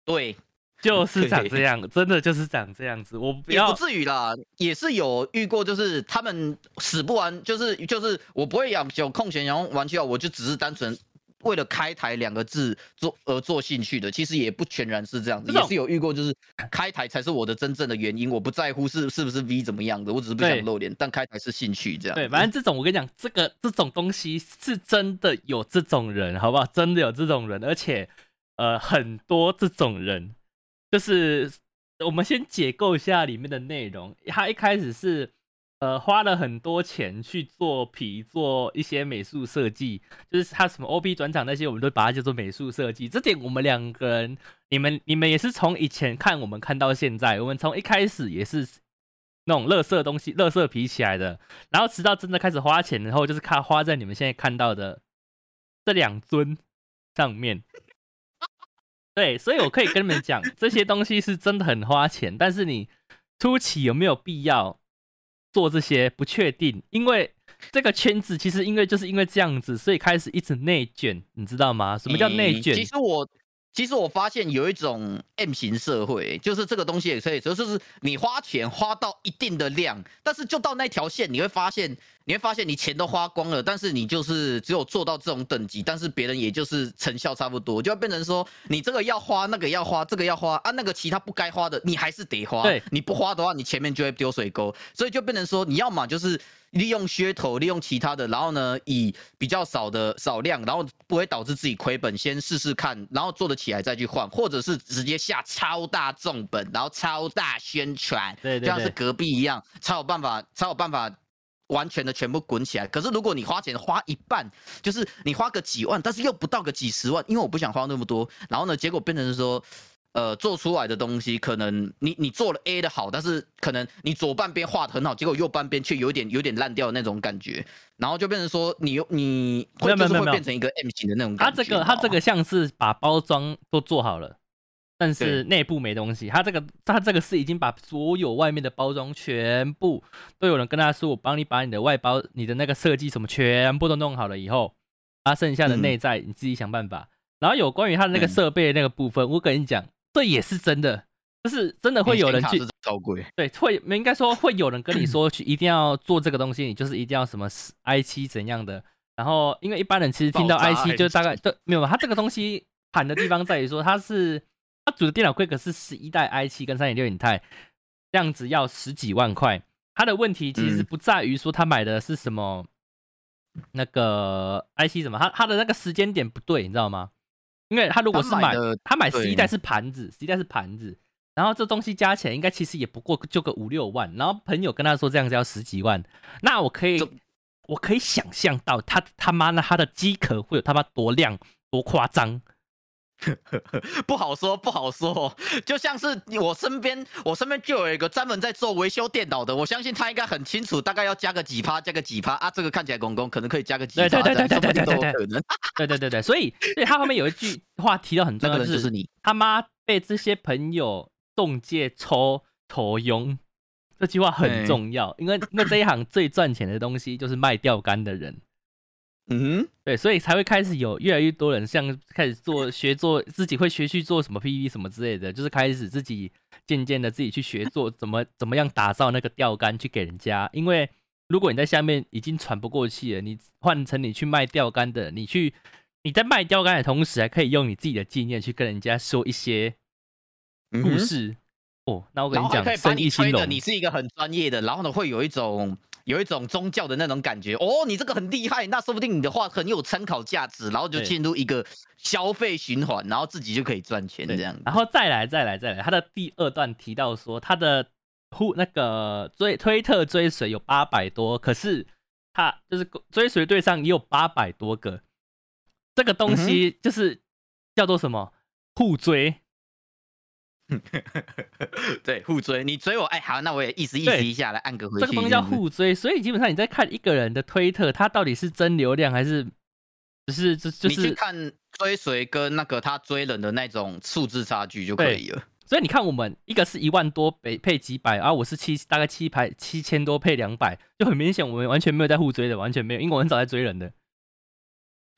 对，就是长这样，真的就是长这样子。我不要不至于啦，也是有遇过，就是他们死不完，就是就是我不会养有空闲然后玩去啊，我就只是单纯。为了开台两个字做而做兴趣的，其实也不全然是这样子，也是有遇过，就是开台才是我的真正的原因，我不在乎是是不是 V 怎么样的，我只是不想露脸，但开台是兴趣这样。对，反正这种我跟你讲，这个这种东西是真的有这种人，好不好？真的有这种人，而且呃很多这种人，就是我们先解构一下里面的内容，他一开始是。呃，花了很多钱去做皮，做一些美术设计，就是他什么 O B 转场那些，我们都把它叫做美术设计。这点我们两个人，你们你们也是从以前看我们看到现在，我们从一开始也是那种乐色东西、乐色皮起来的，然后直到真的开始花钱，然后就是看花在你们现在看到的这两尊上面。对，所以我可以跟你们讲，这些东西是真的很花钱，但是你初期有没有必要？做这些不确定，因为这个圈子其实因为就是因为这样子，所以开始一直内卷，你知道吗？什么叫内卷？其实我其实我发现有一种 M 型社会，就是这个东西也可以，就是你花钱花到一定的量，但是就到那条线，你会发现。你会发现你钱都花光了，但是你就是只有做到这种等级，但是别人也就是成效差不多，就会变成说你这个要花，那个要花，这个要花啊，那个其他不该花的你还是得花。对，你不花的话，你前面就会丢水沟，所以就变成说你要么就是利用噱头，利用其他的，然后呢以比较少的少量，然后不会导致自己亏本，先试试看，然后做得起来再去换，或者是直接下超大重本，然后超大宣传，对，就像是隔壁一样，才有办法，才有办法。完全的全部滚起来，可是如果你花钱花一半，就是你花个几万，但是又不到个几十万，因为我不想花那么多，然后呢，结果变成说，呃，做出来的东西可能你你做了 A 的好，但是可能你左半边画的很好，结果右半边却有点有点烂掉那种感觉，然后就变成说你你会就是会变成一个 M 型的那种感觉。它这个它这个像是把包装都做好了。但是内部没东西，他这个他这个是已经把所有外面的包装全部都有人跟他说，我帮你把你的外包、你的那个设计什么全部都弄好了以后，他剩下的内在你自己想办法。然后有关于他的那个设备那个部分，我跟你讲，这也是真的，就是真的会有人去超贵，对，会应该说会有人跟你 说去一定要做这个东西，你就是一定要什么 i 七怎样的。然后因为一般人其实听到 i 七就大概都没有，他这个东西喊的地方在于说它是。他组的电脑规格是十一代 i 七跟三点六影钛，这样子要十几万块。他的问题其实不在于说他买的是什么那个 i 七什么，他他的那个时间点不对，你知道吗？因为他如果是买他买十一代是盘子，十一代是盘子，然后这东西加起来应该其实也不过就个五六万。然后朋友跟他说这样子要十几万，那我可以我可以想象到他他妈的他的机壳会有他妈多亮多夸张。不好说，不好说。就像是我身边，我身边就有一个专门在做维修电脑的，我相信他应该很清楚，大概要加个几趴，加个几趴啊。这个看起来公公可能可以加个几趴，对对对对对对对对。对对对对，所以所以他后面有一句话提到很重要，就是你他妈被这些朋友动借抽头庸。这句话很重要，因为那这一行最赚钱的东西就是卖钓竿的人。嗯哼，对，所以才会开始有越来越多人像开始做学做自己会学去做什么 PV 什么之类的，就是开始自己渐渐的自己去学做怎么怎么样打造那个钓竿去给人家。因为如果你在下面已经喘不过气了，你换成你去卖钓竿的，你去你在卖钓竿的同时，还可以用你自己的经验去跟人家说一些故事。哦，那我跟你讲生意兴隆。你是一个很专业的，然后呢会有一种有一种宗教的那种感觉。哦，你这个很厉害，那说不定你的话很有参考价值，然后就进入一个消费循环，然后自己就可以赚钱这样。然后再来，再来，再来，他的第二段提到说，他的互那个追推特追随有八百多，可是他就是追随对象也有八百多个，这个东西就是叫做什么互追，对，互追，你追我，哎，好，那我也意思意思一下，来按个回去。这个东西叫互追，所以基本上你在看一个人的推特，他到底是真流量还是只是就就你去是，看追随跟那个他追人的那种数字差距就可以了。所以你看我们一个是一万多配配几百，然后我是七大概七百七千多配两百，就很明显我们完全没有在互追的，完全没有，因为我很少在追人的。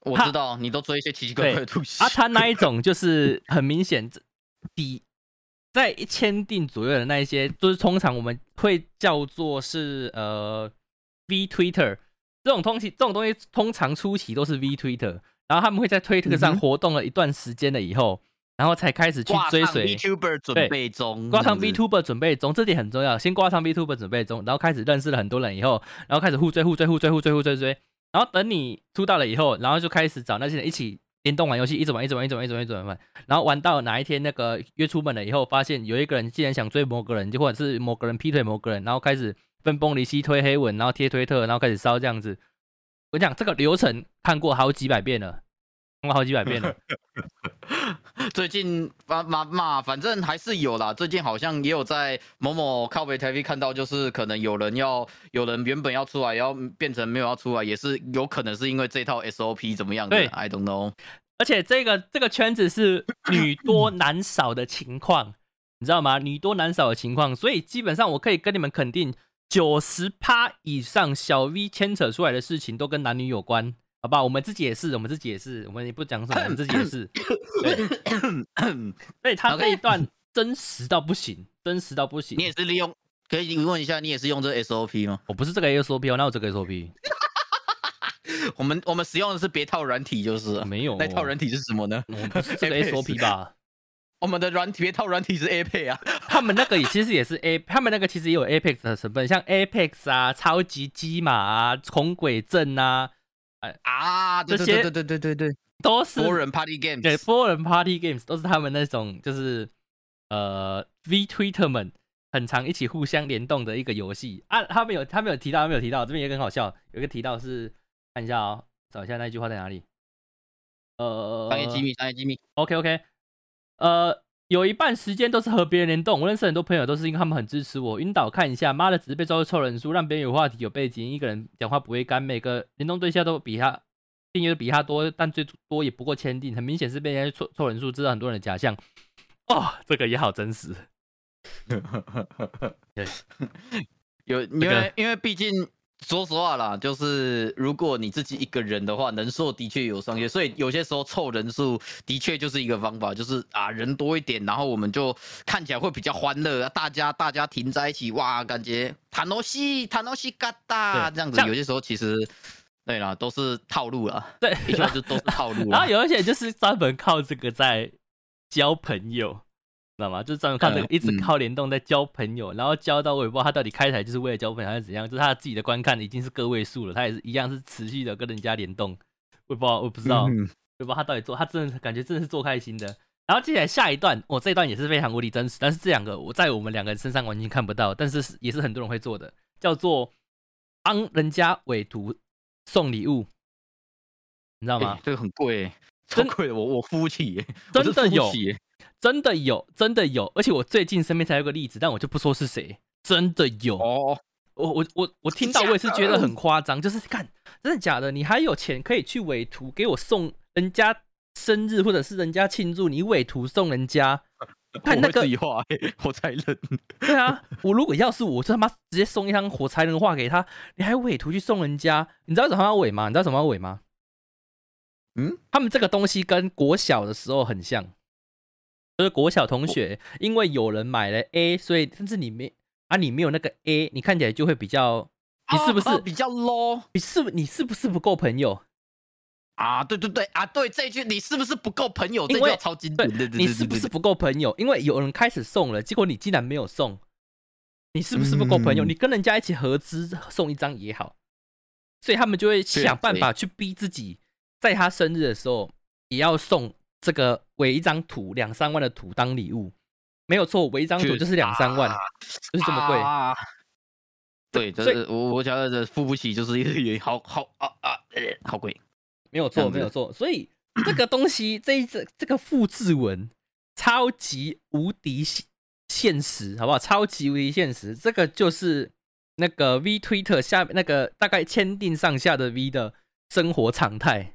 我知道你都追一些奇奇怪怪的东西。啊，他那一 种就是很明显，这底在一千定左右的那一些，就是通常我们会叫做是呃 V Twitter 这种东西，这种东西通常初期都是 V Twitter，然后他们会在推特上活动了一段时间了以后，然后才开始去追随。VTuber 准备中，挂上 VTuber 准备中，这点很重要。先挂上 VTuber 准备中，然后开始认识了很多人以后，然后开始互追、互追、互追、互追、互追、追。然后等你出道了以后，然后就开始找那些人一起联动玩游戏，一直玩、一直玩、一直玩、一直玩、一直玩。然后玩到哪一天那个约出门了以后，发现有一个人竟然想追某个人，就或者是某个人劈腿某个人，然后开始分崩离析、推黑文，然后贴推特，然后开始烧这样子。我讲这个流程看过好几百遍了，过好几百遍了。最近嘛嘛嘛，反正还是有啦。最近好像也有在某某靠北台 V 看到，就是可能有人要，有人原本要出来，要变成没有要出来，也是有可能是因为这套 SOP 怎么样的对，I don't know。而且这个这个圈子是女多男少的情况，你知道吗？女多男少的情况，所以基本上我可以跟你们肯定，九十趴以上小 V 牵扯出来的事情都跟男女有关，好吧？我们自己也是，我们自己也是，我们也不讲什么，我们自己也是。对，所以他这一段真实到不行，真实到不行。你也是利用，可以问一下，你也是用这 SOP 吗？我不是这个 SOP 哦，哪有这个 SOP？我们我们使用的是别套软体，就是了没有哦那套软体是什么呢？我们不是这个 SOP 吧？我们的软体别套软体是 A 配啊。他们那个也其实也是 A，他们那个其实也有 Apex 的成分，像 Apex 啊、超级机马啊、恐鬼阵啊，啊，对这些对对对对对对，都是多人 Party Games，对多人 Party Games 都是他们那种就是呃 V Twitter 们很常一起互相联动的一个游戏啊。他们有他们有提到，他们有提到，这边也很好笑，有一个提到是看一下哦，找一下那句话在哪里。呃，商业机密，商业机密。OK OK，呃，有一半时间都是和别人联动。我认识很多朋友都是因为他们很支持我。晕倒看一下，妈的，只是被抓住凑人数，让别人有话题有背景，一个人讲话不会干，每个联动对象都比他订阅都比他多，但最多也不过千订，很明显是被人家凑凑人数，知道很多人的假象。哦，这个也好真实。对，有，因为因为毕竟说实话啦，就是如果你自己一个人的话，人数的确有上限，所以有些时候凑人数的确就是一个方法，就是啊人多一点，然后我们就看起来会比较欢乐，大家大家停在一起，哇，感觉谈游戏谈游戏嘎哒这样子，有些时候其实对啦，都是套路啦，对，一般就都是套路啦 然后。有一些就是专门靠这个在交朋友，知道吗？就是专门靠这个嗯一直嗯靠联动在交朋友，然后交到我也不知道他到底开台就是为了交朋友还是怎样，就是他自己的观看已经是个位数了，他也是一样是持续的跟人家联动，我也不知道我不知道，我也嗯不知道他到底做，他真的感觉真的是做开心的。然后接下来下一段，我、这一段也是非常无敌真实，但是这两个我在我们两个人身上完全看不到，但是是也是很多人会做的，叫做帮人家伪图送礼物，你知道吗？欸这个很贵欸，超真贵的，我我付不起耶，我是付不真的有真的有，真的有，而且我最近身边才有个例子，但我就不说是谁，真的有。哦。我我我我听到我也是觉得很夸张，就是看真的假的，你还有钱可以去伪图给我送人家生日或者是人家庆祝，你伪图送人家，看那个我会自己画、欸，我才认。对啊，我如果要是我，就他妈直接送一张火柴人画给他，你还伪图去送人家？你知道什么要伪吗？你知道什么要伪吗？嗯，他们这个东西跟国小的时候很像，就是国小同学，因为有人买了 A，所以甚至你没啊，你没有那个 A，你看起来就会比较，你是不是、啊比较 low 你是不你是不是不够朋友？啊？对对对啊，对这一句你是不是不够朋友？因为超经典，你是不是不够朋友？因为有人开始送了，结果你竟然没有送，你是不是不够朋友？嗯你跟人家一起合资送一张也好，所以他们就会想办法去逼自己，在他生日的时候也要送这个伪一张图两三万的图当礼物，没有错，伪一张图就是两三万，就是这么贵。啊对，这是我我觉得这付不起，就是一个原因，好好啊啊，呃好贵。没有错，没有错。所以这个东西，这一这这个复制文，超级无敌现现实，好不好？超级无敌现实，这个就是那个 V Twitter 下那个大概签订上下的 V 的生活常态。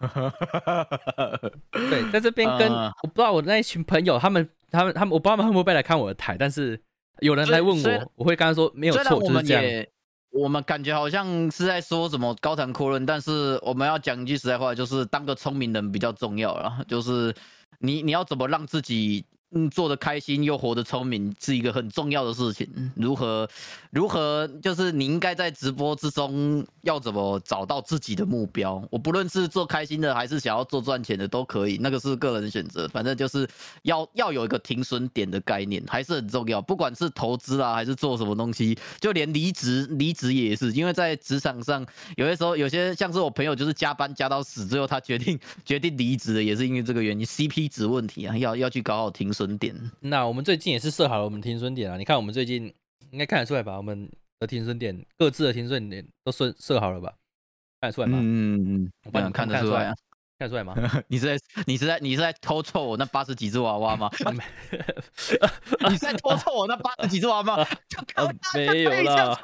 对，在这边跟、呃我不知道我那一群朋友，他们他们他们，我不知道他们会不会来看我的台，但是有人来问我，我会跟他说没有错，虽然我们就是这样。也，我们感觉好像是在说什么高谈阔论，但是我们要讲一句实在话，就是当个聪明人比较重要了。就是你你要怎么让自己嗯做的开心又活得聪明，是一个很重要的事情。如何如何就是你应该在直播之中要怎么找到自己的目标？我不论是做开心的还是想要做赚钱的都可以，那个是个人选择。反正就是要要有一个停损点的概念，还是很重要。不管是投资啊，还是做什么东西，就连离职离职也是，因为在职场上，有些时候有些像是我朋友就是加班加到死，最后他决定决定离职的，也是因为这个原因，CP 值问题啊，要要去搞好停损点。那我们最近也是设好了我们停损点啊，你看我们最近应该看得出来吧？我们的停损点各自的停损点都设设好了吧？看得出来吗？嗯嗯嗯，我帮你们看得出来啊。看得出来吗？你是在你是在你是在偷臭我那八十几只娃娃吗？你是在偷臭我那八十几只娃娃吗？没有啦，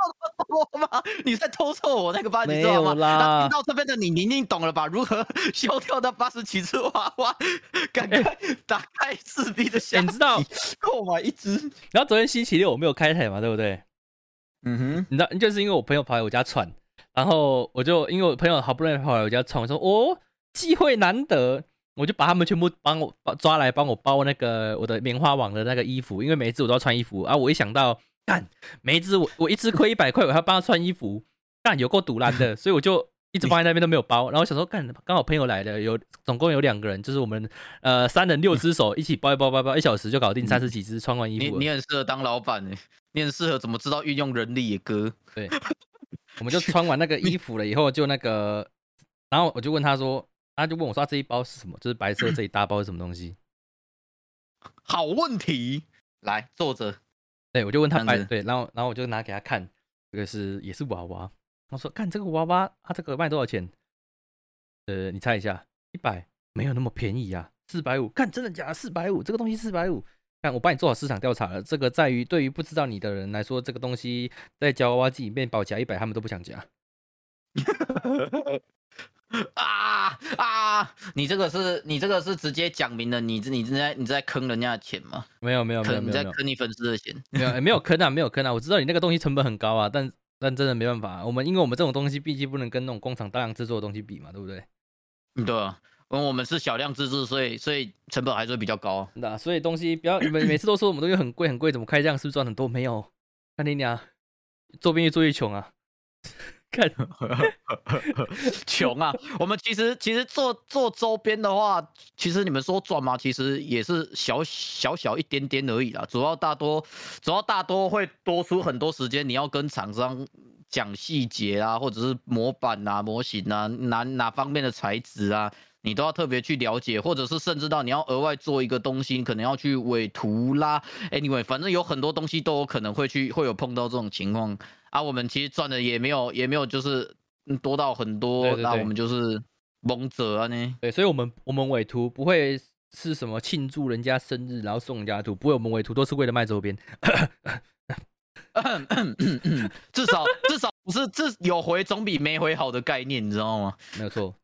我吗？你是在偷臭我那个八十几只娃娃吗？听到这边的你，你一定懂了吧？如何消掉那八十几只娃娃？赶快打开四 B 的欸箱你知道购买一只。然后昨天星期六我没有开台嘛，对不对？嗯哼，你知道，就是因为我朋友跑来我家串，然后我就因为我朋友好不容易跑来我家串，我说哦，机会难得，我就把他们全部帮我抓来帮我包那个我的棉花网的那个衣服，因为每一次我都要穿衣服啊。我一想到干每一只我我一只亏一百块，我还要帮他穿衣服，干有够堵烂的，所以我就一直放在那边都没有包。然后我想说干刚好朋友来了，有总共有两个人，就是我们呃三人六只手一起包一包包一包，一小时就搞定三十几只穿完衣服。你你很适合当老板呢，你很适合怎么知道运用人力耶哥。对，我们就穿完那个衣服了以后，就那个，然后我就问他说，他就问我说、啊、这一包是什么？就是白色这一大包是什么东西？好问题，来坐着。对，我就问他白对，然后然后我就拿给他看，这个是也是娃娃。我说看这个娃娃，它这个卖多少钱？呃，你猜一下，一百没有那么便宜啊、四百五，看真的假的？四百五，这个东西四百五。看，我帮你做好市场调查了。这个在于对于不知道你的人来说，这个东西在夹娃娃机里面保夹一百，他们都不想夹。啊啊！你这个是你这个是直接讲明了，你你你在你在坑人家的钱吗？没有没有没有坑你。在坑你粉丝的钱。没有、欸 没有坑啊，没有坑啊！我知道你那个东西成本很高啊，但但真的没办法，我们因为我们这种东西毕竟不能跟那种工厂大量制作的东西比嘛，对不对？嗯对啊，因为我们是小量自制，所以所以成本还是会比较高。那所以东西不要你们每次都说我们东西很贵很贵，怎么开这样是不是赚很多？没有，看你俩做边越做越穷啊！看，穷啊！我们其实其实做做周边的话，其实你们说赚吗？其实也是小小小一点点而已啦。主要大多主要大多会多出很多时间，你要跟厂商讲细节啊，或者是模板啊、模型啊，哪哪方面的材质啊，你都要特别去了解，或者是甚至到你要额外做一个东西，你可能要去伪图啦。Anyway，反正有很多东西都有可能会去会有碰到这种情况啊。我们其实赚的也没有也没有就是嗯多到很多，那我们就是蒙泽啊呢。对，所以我们我们委图不会是什么庆祝人家生日然后送人家图，不会，我们委图都是为了卖周边。至少至少不是这有回总比没回好的概念，你知道吗？没有错，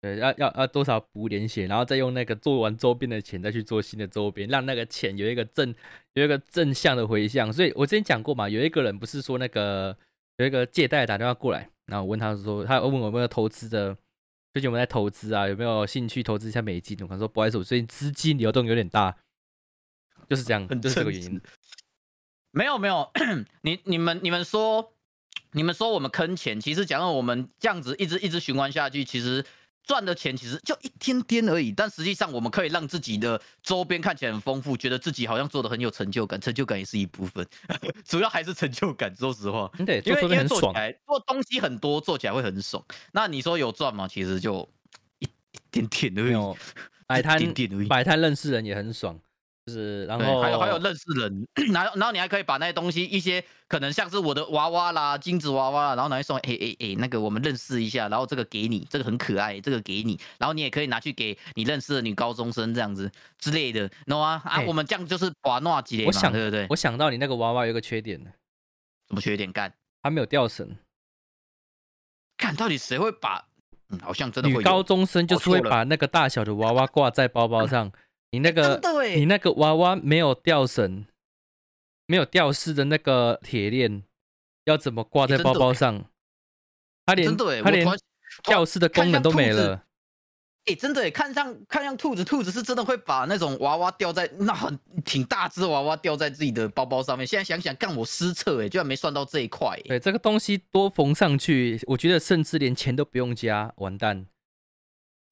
对，要要要多少补点血，然后再用那个做完周边的钱再去做新的周边，让那个钱有一个正有一个正向的回向。所以我之前讲过嘛，有一个人不是说那个有一个借贷打电话过来，然后我问他说，他问我有没有投资的，最近我们在投资啊，有没有兴趣投资一下美金？我他说不好意思，我最近资金流动有点大，就是这样，就是这个原因。没有没有，你你们你们说，你们说我们坑钱，其实讲到我们这样子一直一直循环下去，其实赚的钱其实就一点点而已，但实际上我们可以让自己的周边看起来很丰富，觉得自己好像做的很有成就感，成就感也是一部分，主要还是成就感。说实话，嗯对，因做为因为做起出的很爽。来做东西很多，做起来会很爽。那你说有赚吗？其实就一一点点而已，没有摆摊。摆摊认识人也很爽，就是然对，后还有还有认识人，然后然后你还可以把那些东西，一些可能像是我的娃娃啦、金子娃娃啦，然后拿去送，哎哎哎，那个我们认识一下，然后这个给你，这个很可爱，这个给你，然后你也可以拿去给你认识的女高中生这样子之类的，懂吗？啊，啊我们这样就是把诺几类嘛，我想对不对？我想到你那个娃娃有一个缺点呢，什么缺点干？它没有吊绳。看到底谁会把？嗯，好像真的会女高中生就是会把那个大小的娃娃挂在包包上，你那个你那个娃娃没有吊绳，没有吊饰的那个铁链，要怎么挂在包包上？它连真的哎，它连吊饰的功能都没了。哎、真的哎，看上看上兔子，兔子是真的会把那种娃娃吊在那很挺大只娃娃吊在自己的包包上面。现在想想，干我失策哎，居然没算到这一块哎。对，这个东西多缝上去，我觉得甚至连钱都不用加，完蛋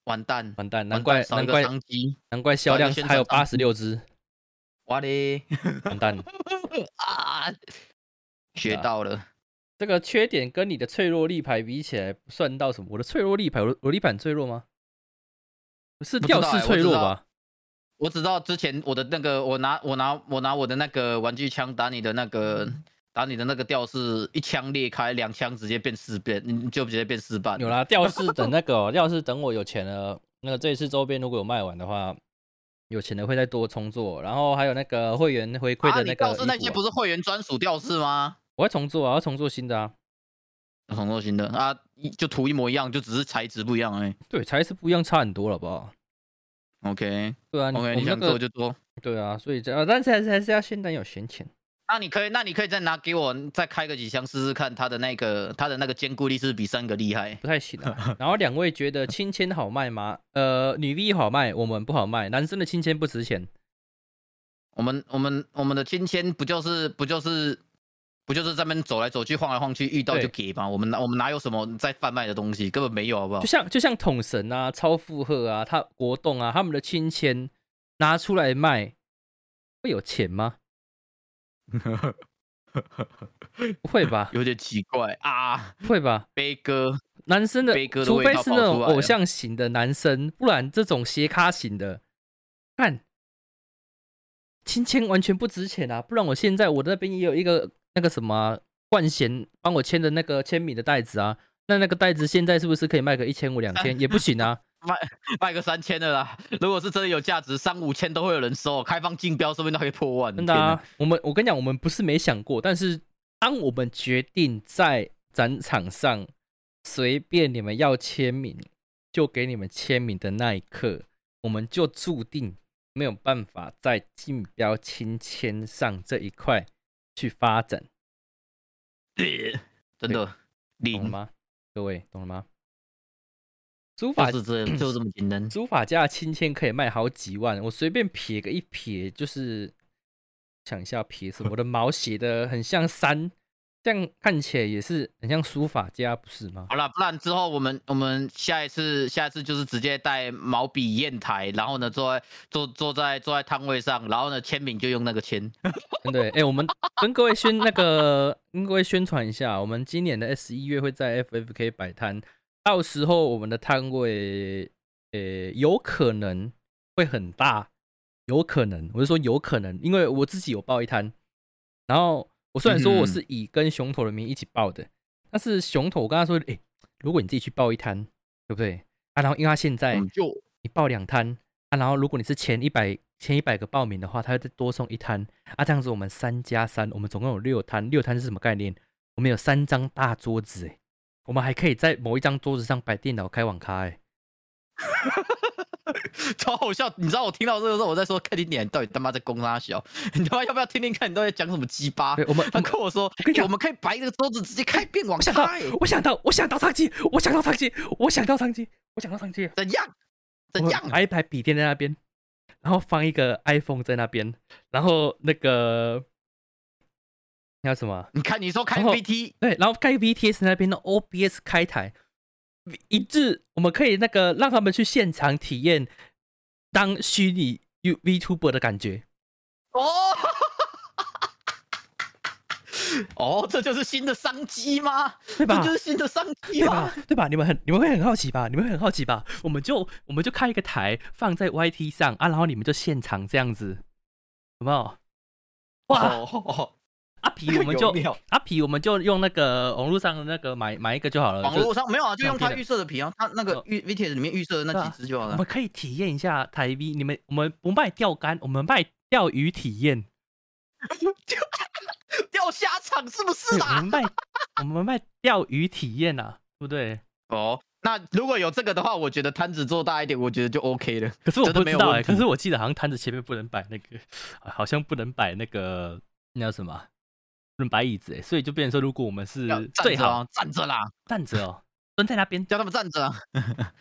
完蛋，完蛋，难怪难怪商机，难怪销量还有八十六只，哇嘞 完蛋。啊！学到了，这个缺点跟你的脆弱力牌比起来，不算到什么。我的脆弱力牌，我的我的力牌很脆弱吗？是不是吊饰欸我知道脆弱吧？我只知道之前我的那个，我拿我拿我拿我的那个玩具枪打你的那个打你的那个吊饰，一枪裂开，两枪直接变四变，你就直接变四半。有啦，吊饰等那个、哦，吊饰等我有钱了，那个这一次周边如果有卖完的话，有钱的会再多重做。然后还有那个会员回馈啊，的那个、你吊饰那些不是会员专属吊饰吗？我要重做啊，要重做新的啊。重做新的啊，一就图一模一样，就只是材质不一样哎、对，材质不一样，差很多了，好不好？OK 对啊，你 OK，你想做就做。对啊，所以这、啊、但是还是还是要先等有闲钱。那你可以，那你可以再拿给我，再开个几箱试试看，它的那个它的那个坚固力是不是比三个厉害。不太行啊。然后两位觉得亲签好卖吗？呃，女 V 好卖，我们不好卖。男生的亲签不值钱。我们我们我们的亲签不就是不就是不就是在那边走来走去晃来晃去，遇到就给吗？我们哪我们哪有什么在贩卖的东西，根本没有，好不好就？像就像桶神啊、超负荷啊、他国栋啊，他们的亲签拿出来卖，会有钱吗？不会吧？有点奇怪啊，不会吧？悲歌男生的悲歌，的除非是那种偶像型的男生，不然这种斜咖型的，看亲签完全不值钱啊！不然我现在我那边也有一个那个什么啊冠贤帮我签的那个签名的袋子啊，那那个袋子现在是不是可以卖个一千五两千？也不行啊！卖卖个三千的啦。如果是真的有价值，三五千都会有人收，开放竞标说不定都可以破万。真的啊，我们我跟你讲，我们不是没想过，但是当我们决定在展场上随便你们要签名就给你们签名的那一刻，我们就注定没有办法在竞标亲签上这一块去发展，真的懂吗？各位懂了吗？书法就是这就这么简单。书法家的亲签可以卖好几万，我随便撇个一撇，就是想一下撇什么，我的毛写的很像山，这样看起来也是很像书法家，不是吗？好了，不然之后我们我们下一次下一次就是直接带毛笔砚台，然后呢坐在坐坐在坐在摊位上，然后呢签名就用那个签。真的，哎、我们 跟各位宣那个跟各位宣传一下，我们今年的 S 一月会在 FFK 摆摊，到时候我们的摊位，呃、有可能会很大，有可能，我是说有可能，因为我自己有报一摊，然后我虽然说我是以跟熊头的名义一起报的，但是熊头我跟他说，哎、如果你自己去报一摊，对不对？啊，然后因为他现在就你报两摊啊，然后如果你是前一百前一百个报名的话，他会再多送一摊啊，这样子我们三加三，我们总共有六摊，六摊是什么概念？我们有三张大桌子，哎，我们还可以在某一张桌子上摆电脑开网咖，哎，超好笑！你知道我听到这个时候，我在说，看你脸到底他妈在攻他小，你他妈要不要听听看你都在讲什么鸡巴？我们他跟我说，跟你讲我们可以把一个桌子直接开变网我想到开，，我想到，我想到商机，我想到商机，我想到商机，我想到商机。怎样？怎我样？摆一排笔电在那边，然后放一个 iPhone 在那边，然后那个那叫什么啊？你看，你说开 VT，对，然后开 VTS 那边的 OBS 开台，一致我们可以那个让他们去现场体验当虚拟 U VTuber 的感觉。哦，哦，这就是新的商机吗？对吧这就是新的商机吗对吧？？对吧？你们很你们会很好奇吧？你们会很好奇吧？我们就我们就开一个台放在 YT 上啊，然后你们就现场这样子，有没有？哇！哦，阿皮我们就 阿皮我们就用那个网络上的那个买买一个就好了，网络上没有啊，就用它预设的皮啊，它那个哦预 VTS 里面预设的那几只就好了我们。可以体验一下台 V，你们我们不卖钓竿，我们卖钓鱼体验，钓虾场是不是对我啦们？卖我们卖钓鱼体验啊，对不对？哦，那如果有这个的话，我觉得摊子做大一点，我觉得就 OK 了。可是我不知道哎、可是我记得好像摊子前面不能摆那个，好像不能摆那个那叫什么啊，不能摆椅子哎、所以就变成说，如果我们是要最好站着啦，站着哦，蹲在那边叫他们站着啊。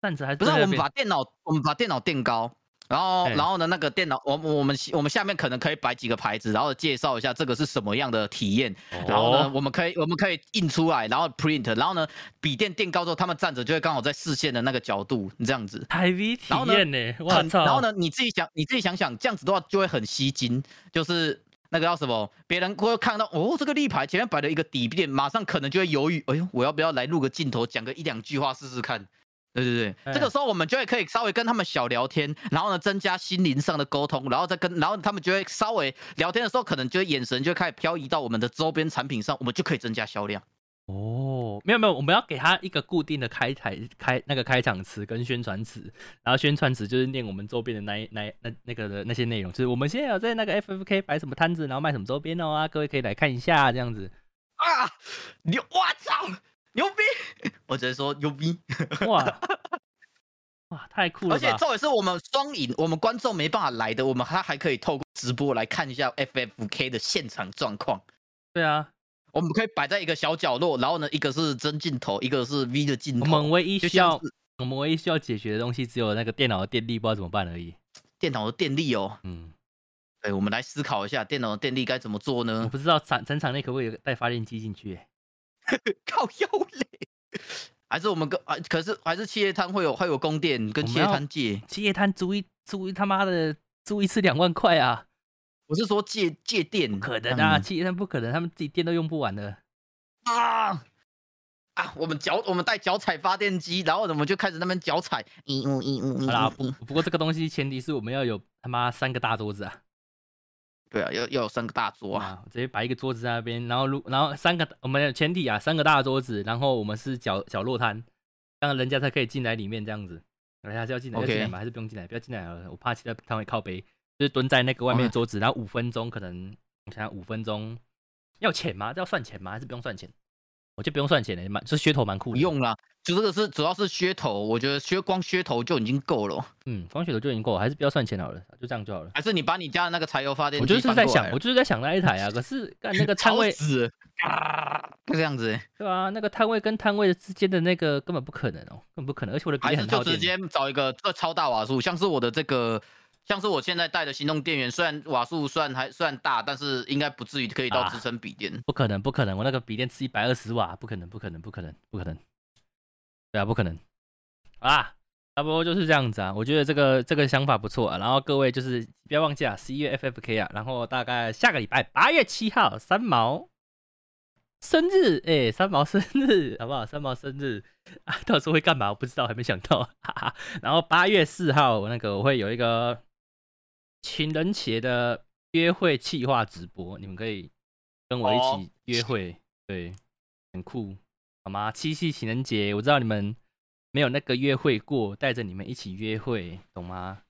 站着还是不是，我们把电脑，我们把电脑垫高，然后，哎然后呢，那个电脑，我我们我们下面可能可以摆几个牌子，然后介绍一下这个是什么样的体验，然后呢，哦我们可以我们可以印出来，然后 print，然后呢，笔电垫高之后，他们站着就会刚好在视线的那个角度，这样子。台 V 体验呢、我很，操！然后呢，你自己想，你自己想想，这样子的话就会很吸睛，就是那个叫什么，别人会看到哦，这个立牌前面摆了一个底片，马上可能就会犹豫，哎呦，我要不要来录个镜头，讲个一两句话试试看？对对对，哎这个时候我们就会可以稍微跟他们小聊天，然后呢增加心灵上的沟通，然后再跟，然后他们就会稍微聊天的时候，可能就会眼神就会开始漂移到我们的周边产品上，我们就可以增加销量。哦，没有没有，我们要给他一个固定的开台开那个开场词跟宣传词，然后宣传词就是念我们周边的那一那那那个的那些内容，就是我们现在有在那个 FFK 摆什么摊子，然后卖什么周边哦啊，各位可以来看一下这样子。啊，牛，我操，牛逼！我只能说牛逼。哇 哇，太酷了而且这也是我们双赢，我们观众没办法来的，我们他还可以透过直播来看一下 FFK 的现场状况。对啊，我们可以摆在一个小角落，然后呢，一个是真镜头，一个是 V 的镜头。我们唯一需要我们唯一需要解决的东西只有那个电脑的电力，不知道怎么办而已。电脑的电力哦，嗯，哎，我们来思考一下电脑的电力该怎么做呢我呢？不知道展展场内可不可以有带发电机进去、欸？靠腰嘞，还是我们跟啊？可是还是企业摊会有会有供电跟企业我们要摊借，企业摊租一租一他妈的租一次两万块啊！我是说借借电，不可能啊，借电不可能，他们自己电都用不完的。啊啊！我们脚我们带脚踩发电机，然后呢我们就开始那边脚踩，一五一五一好啦，不不过这个东西前提是我们要有他妈三个大桌子啊，对啊，要要有三个大桌啊，啊，直接摆一个桌子在那边，然后如然后三个我们的前提啊，三个大桌子，然后我们是角角落摊，这样人家才可以进来里面这样子。人家是要进来要 OK 进来吗？还是不用进来？不要进来好了，我怕其他摊位靠背，就是蹲在那个外面的哦桌子，然后五分钟可能我想想五分钟要钱吗？这要算钱吗？还是不用算钱？我就不用算钱了，蛮这噱头蛮酷的。不用啦，就这个是主要是噱头，我觉得噱光噱头就已经够了。嗯，光噱头就已经够了，还是不要算钱好了，就这样就好了。还是你把你家的那个柴油发电我就是在想，我就是在想那一台啊，可是干那个 摊位啊，这样子，对啊，那个摊位跟摊位之间的那个根本不可能哦，根本不可能，而且我的笔很。就直接找一个这超大瓦数，像是我的这个，像是我现在带的行动电源，虽然瓦数算还算大，但是应该不至于可以到啊支撑笔电。不可能，不可能，我那个笔电是一百二十瓦，不可能，不可能，不可能，不可能。对啊，不可能。啊，差不多就是这样子啊。我觉得这个这个想法不错啊。然后各位就是不要忘记啊，十一月 FFK 啊，然后大概下个礼拜八月七号三毛生日，哎、三毛生日好不好？三毛生日啊，到时候会干嘛？我不知道，还没想到。哈哈。然后八月四号那个我会有一个情人节的约会企划直播，你们可以跟我一哦起约会，对，很酷，好吗？七夕情人节，我知道你们没有那个约会过，带着你们一起约会，懂吗？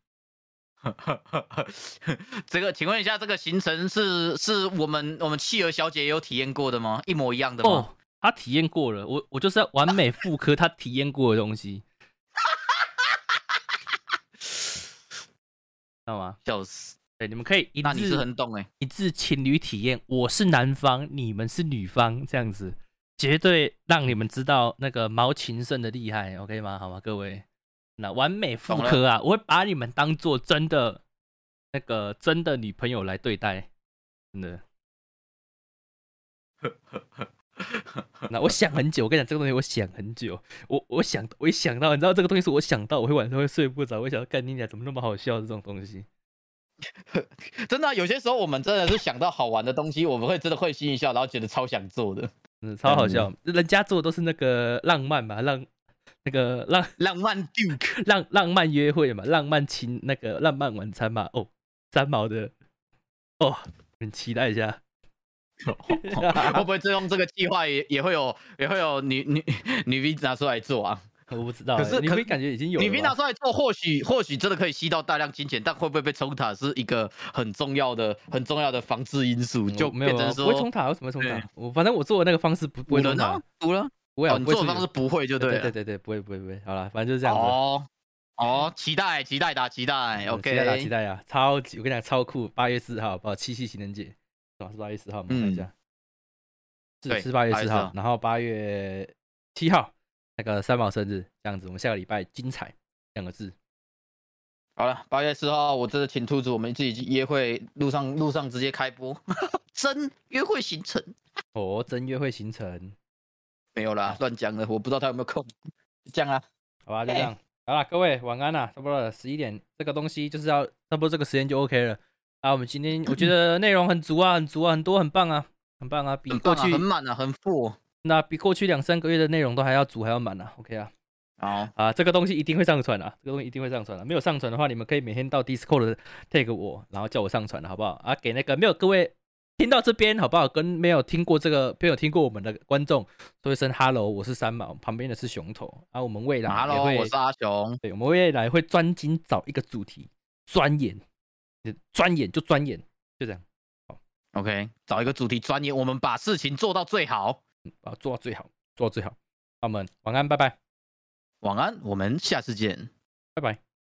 这个，请问一下，这个行程是是我们我们企鹅小姐也有体验过的吗？一模一样的吗？哦，她体验过了，我我就是要完美复刻她体验过的东西。道吗？笑死！对，你们可以一那你是致很懂哎、一致情侣体验，我是男方，你们是女方，这样子绝对让你们知道那个毛情圣的厉害，OK 吗？好吗，各位？那完美复刻啊，我会把你们当做真的那个真的女朋友来对待，真的。那我想很久，我跟你讲这个东西，我想很久，我我想我一想到，你知道这个东西是我想到，我会晚上会睡不着，我想到干你俩怎么那么好笑这种东西。真的啊、有些时候我们真的是想到好玩的东西，我们会真的会心一笑，然后觉得超想做的。嗯，超好笑。人家做的都是那个浪漫嘛，浪那个浪浪漫 Duke，浪浪漫约会嘛，浪漫亲那个浪漫晚餐嘛。哦，三毛的哦，很期待一下。会不会最终这个计划也也会有也会有女女女 V 拿出来做啊？我不知道欸，可是可你会感觉已经有女 V 拿出来做，或许或许真的可以吸到大量金钱，但会不会被冲塔是一个很重要的很重要的防治因素，就没有啊，变成说不会冲塔，为什么会冲塔？我反正我做的那个方式不不会冲塔赌了。不会啊，哦，你做的方式不会就了。对对对对，不会不会不会。好了，反正就是这样子。哦哦，期待期待打期待嗯期待打，期。待啊，超级！我跟你讲，超酷！八月四号，哦？七夕情人节，是吧？是八月四号吗？我看一下，是是八月8月4四号号，然后八月七号那个三毛生日，这样子，我们下个礼拜精彩两个字。好了，八月四号，我真的请兔子，我们自己约会路上路上直接开播，真约会行程哦，真约会行程，没有啦，乱讲的，我不知道他有没有空。就这样啊，好吧，就这哎样。好了，各位晚安啦，差不多了，十一点，这个东西就是要差不多这个时间就 OK 了。啊，我们今天我觉 得内容很足啊，很足啊，很多，很棒啊，很棒啊，比过去很满啊，很富。那比过去两三个月的内容都还要足，还要满啊，OK 啊。好，啊，这个东西一定会上传啊，这个东西一定会上传的、没有上传的话，你们可以每天到 Discord tag 我，然后叫我上传的好不好？啊，给那个没有各位听到这边好不好？跟没有听过这个没有听过我们的观众说一声 Hello，我是三毛，旁边的是熊头啊。我们未来也 Hello，会，我是阿熊。对，我们未来会专精找一个主题，钻研，钻研就钻研，就这样好 OK，找一个主题钻研，我们把事情做到最好。啊，做到最好，做到最好。那我们晚安，拜拜，晚安，我们下次见。拜拜。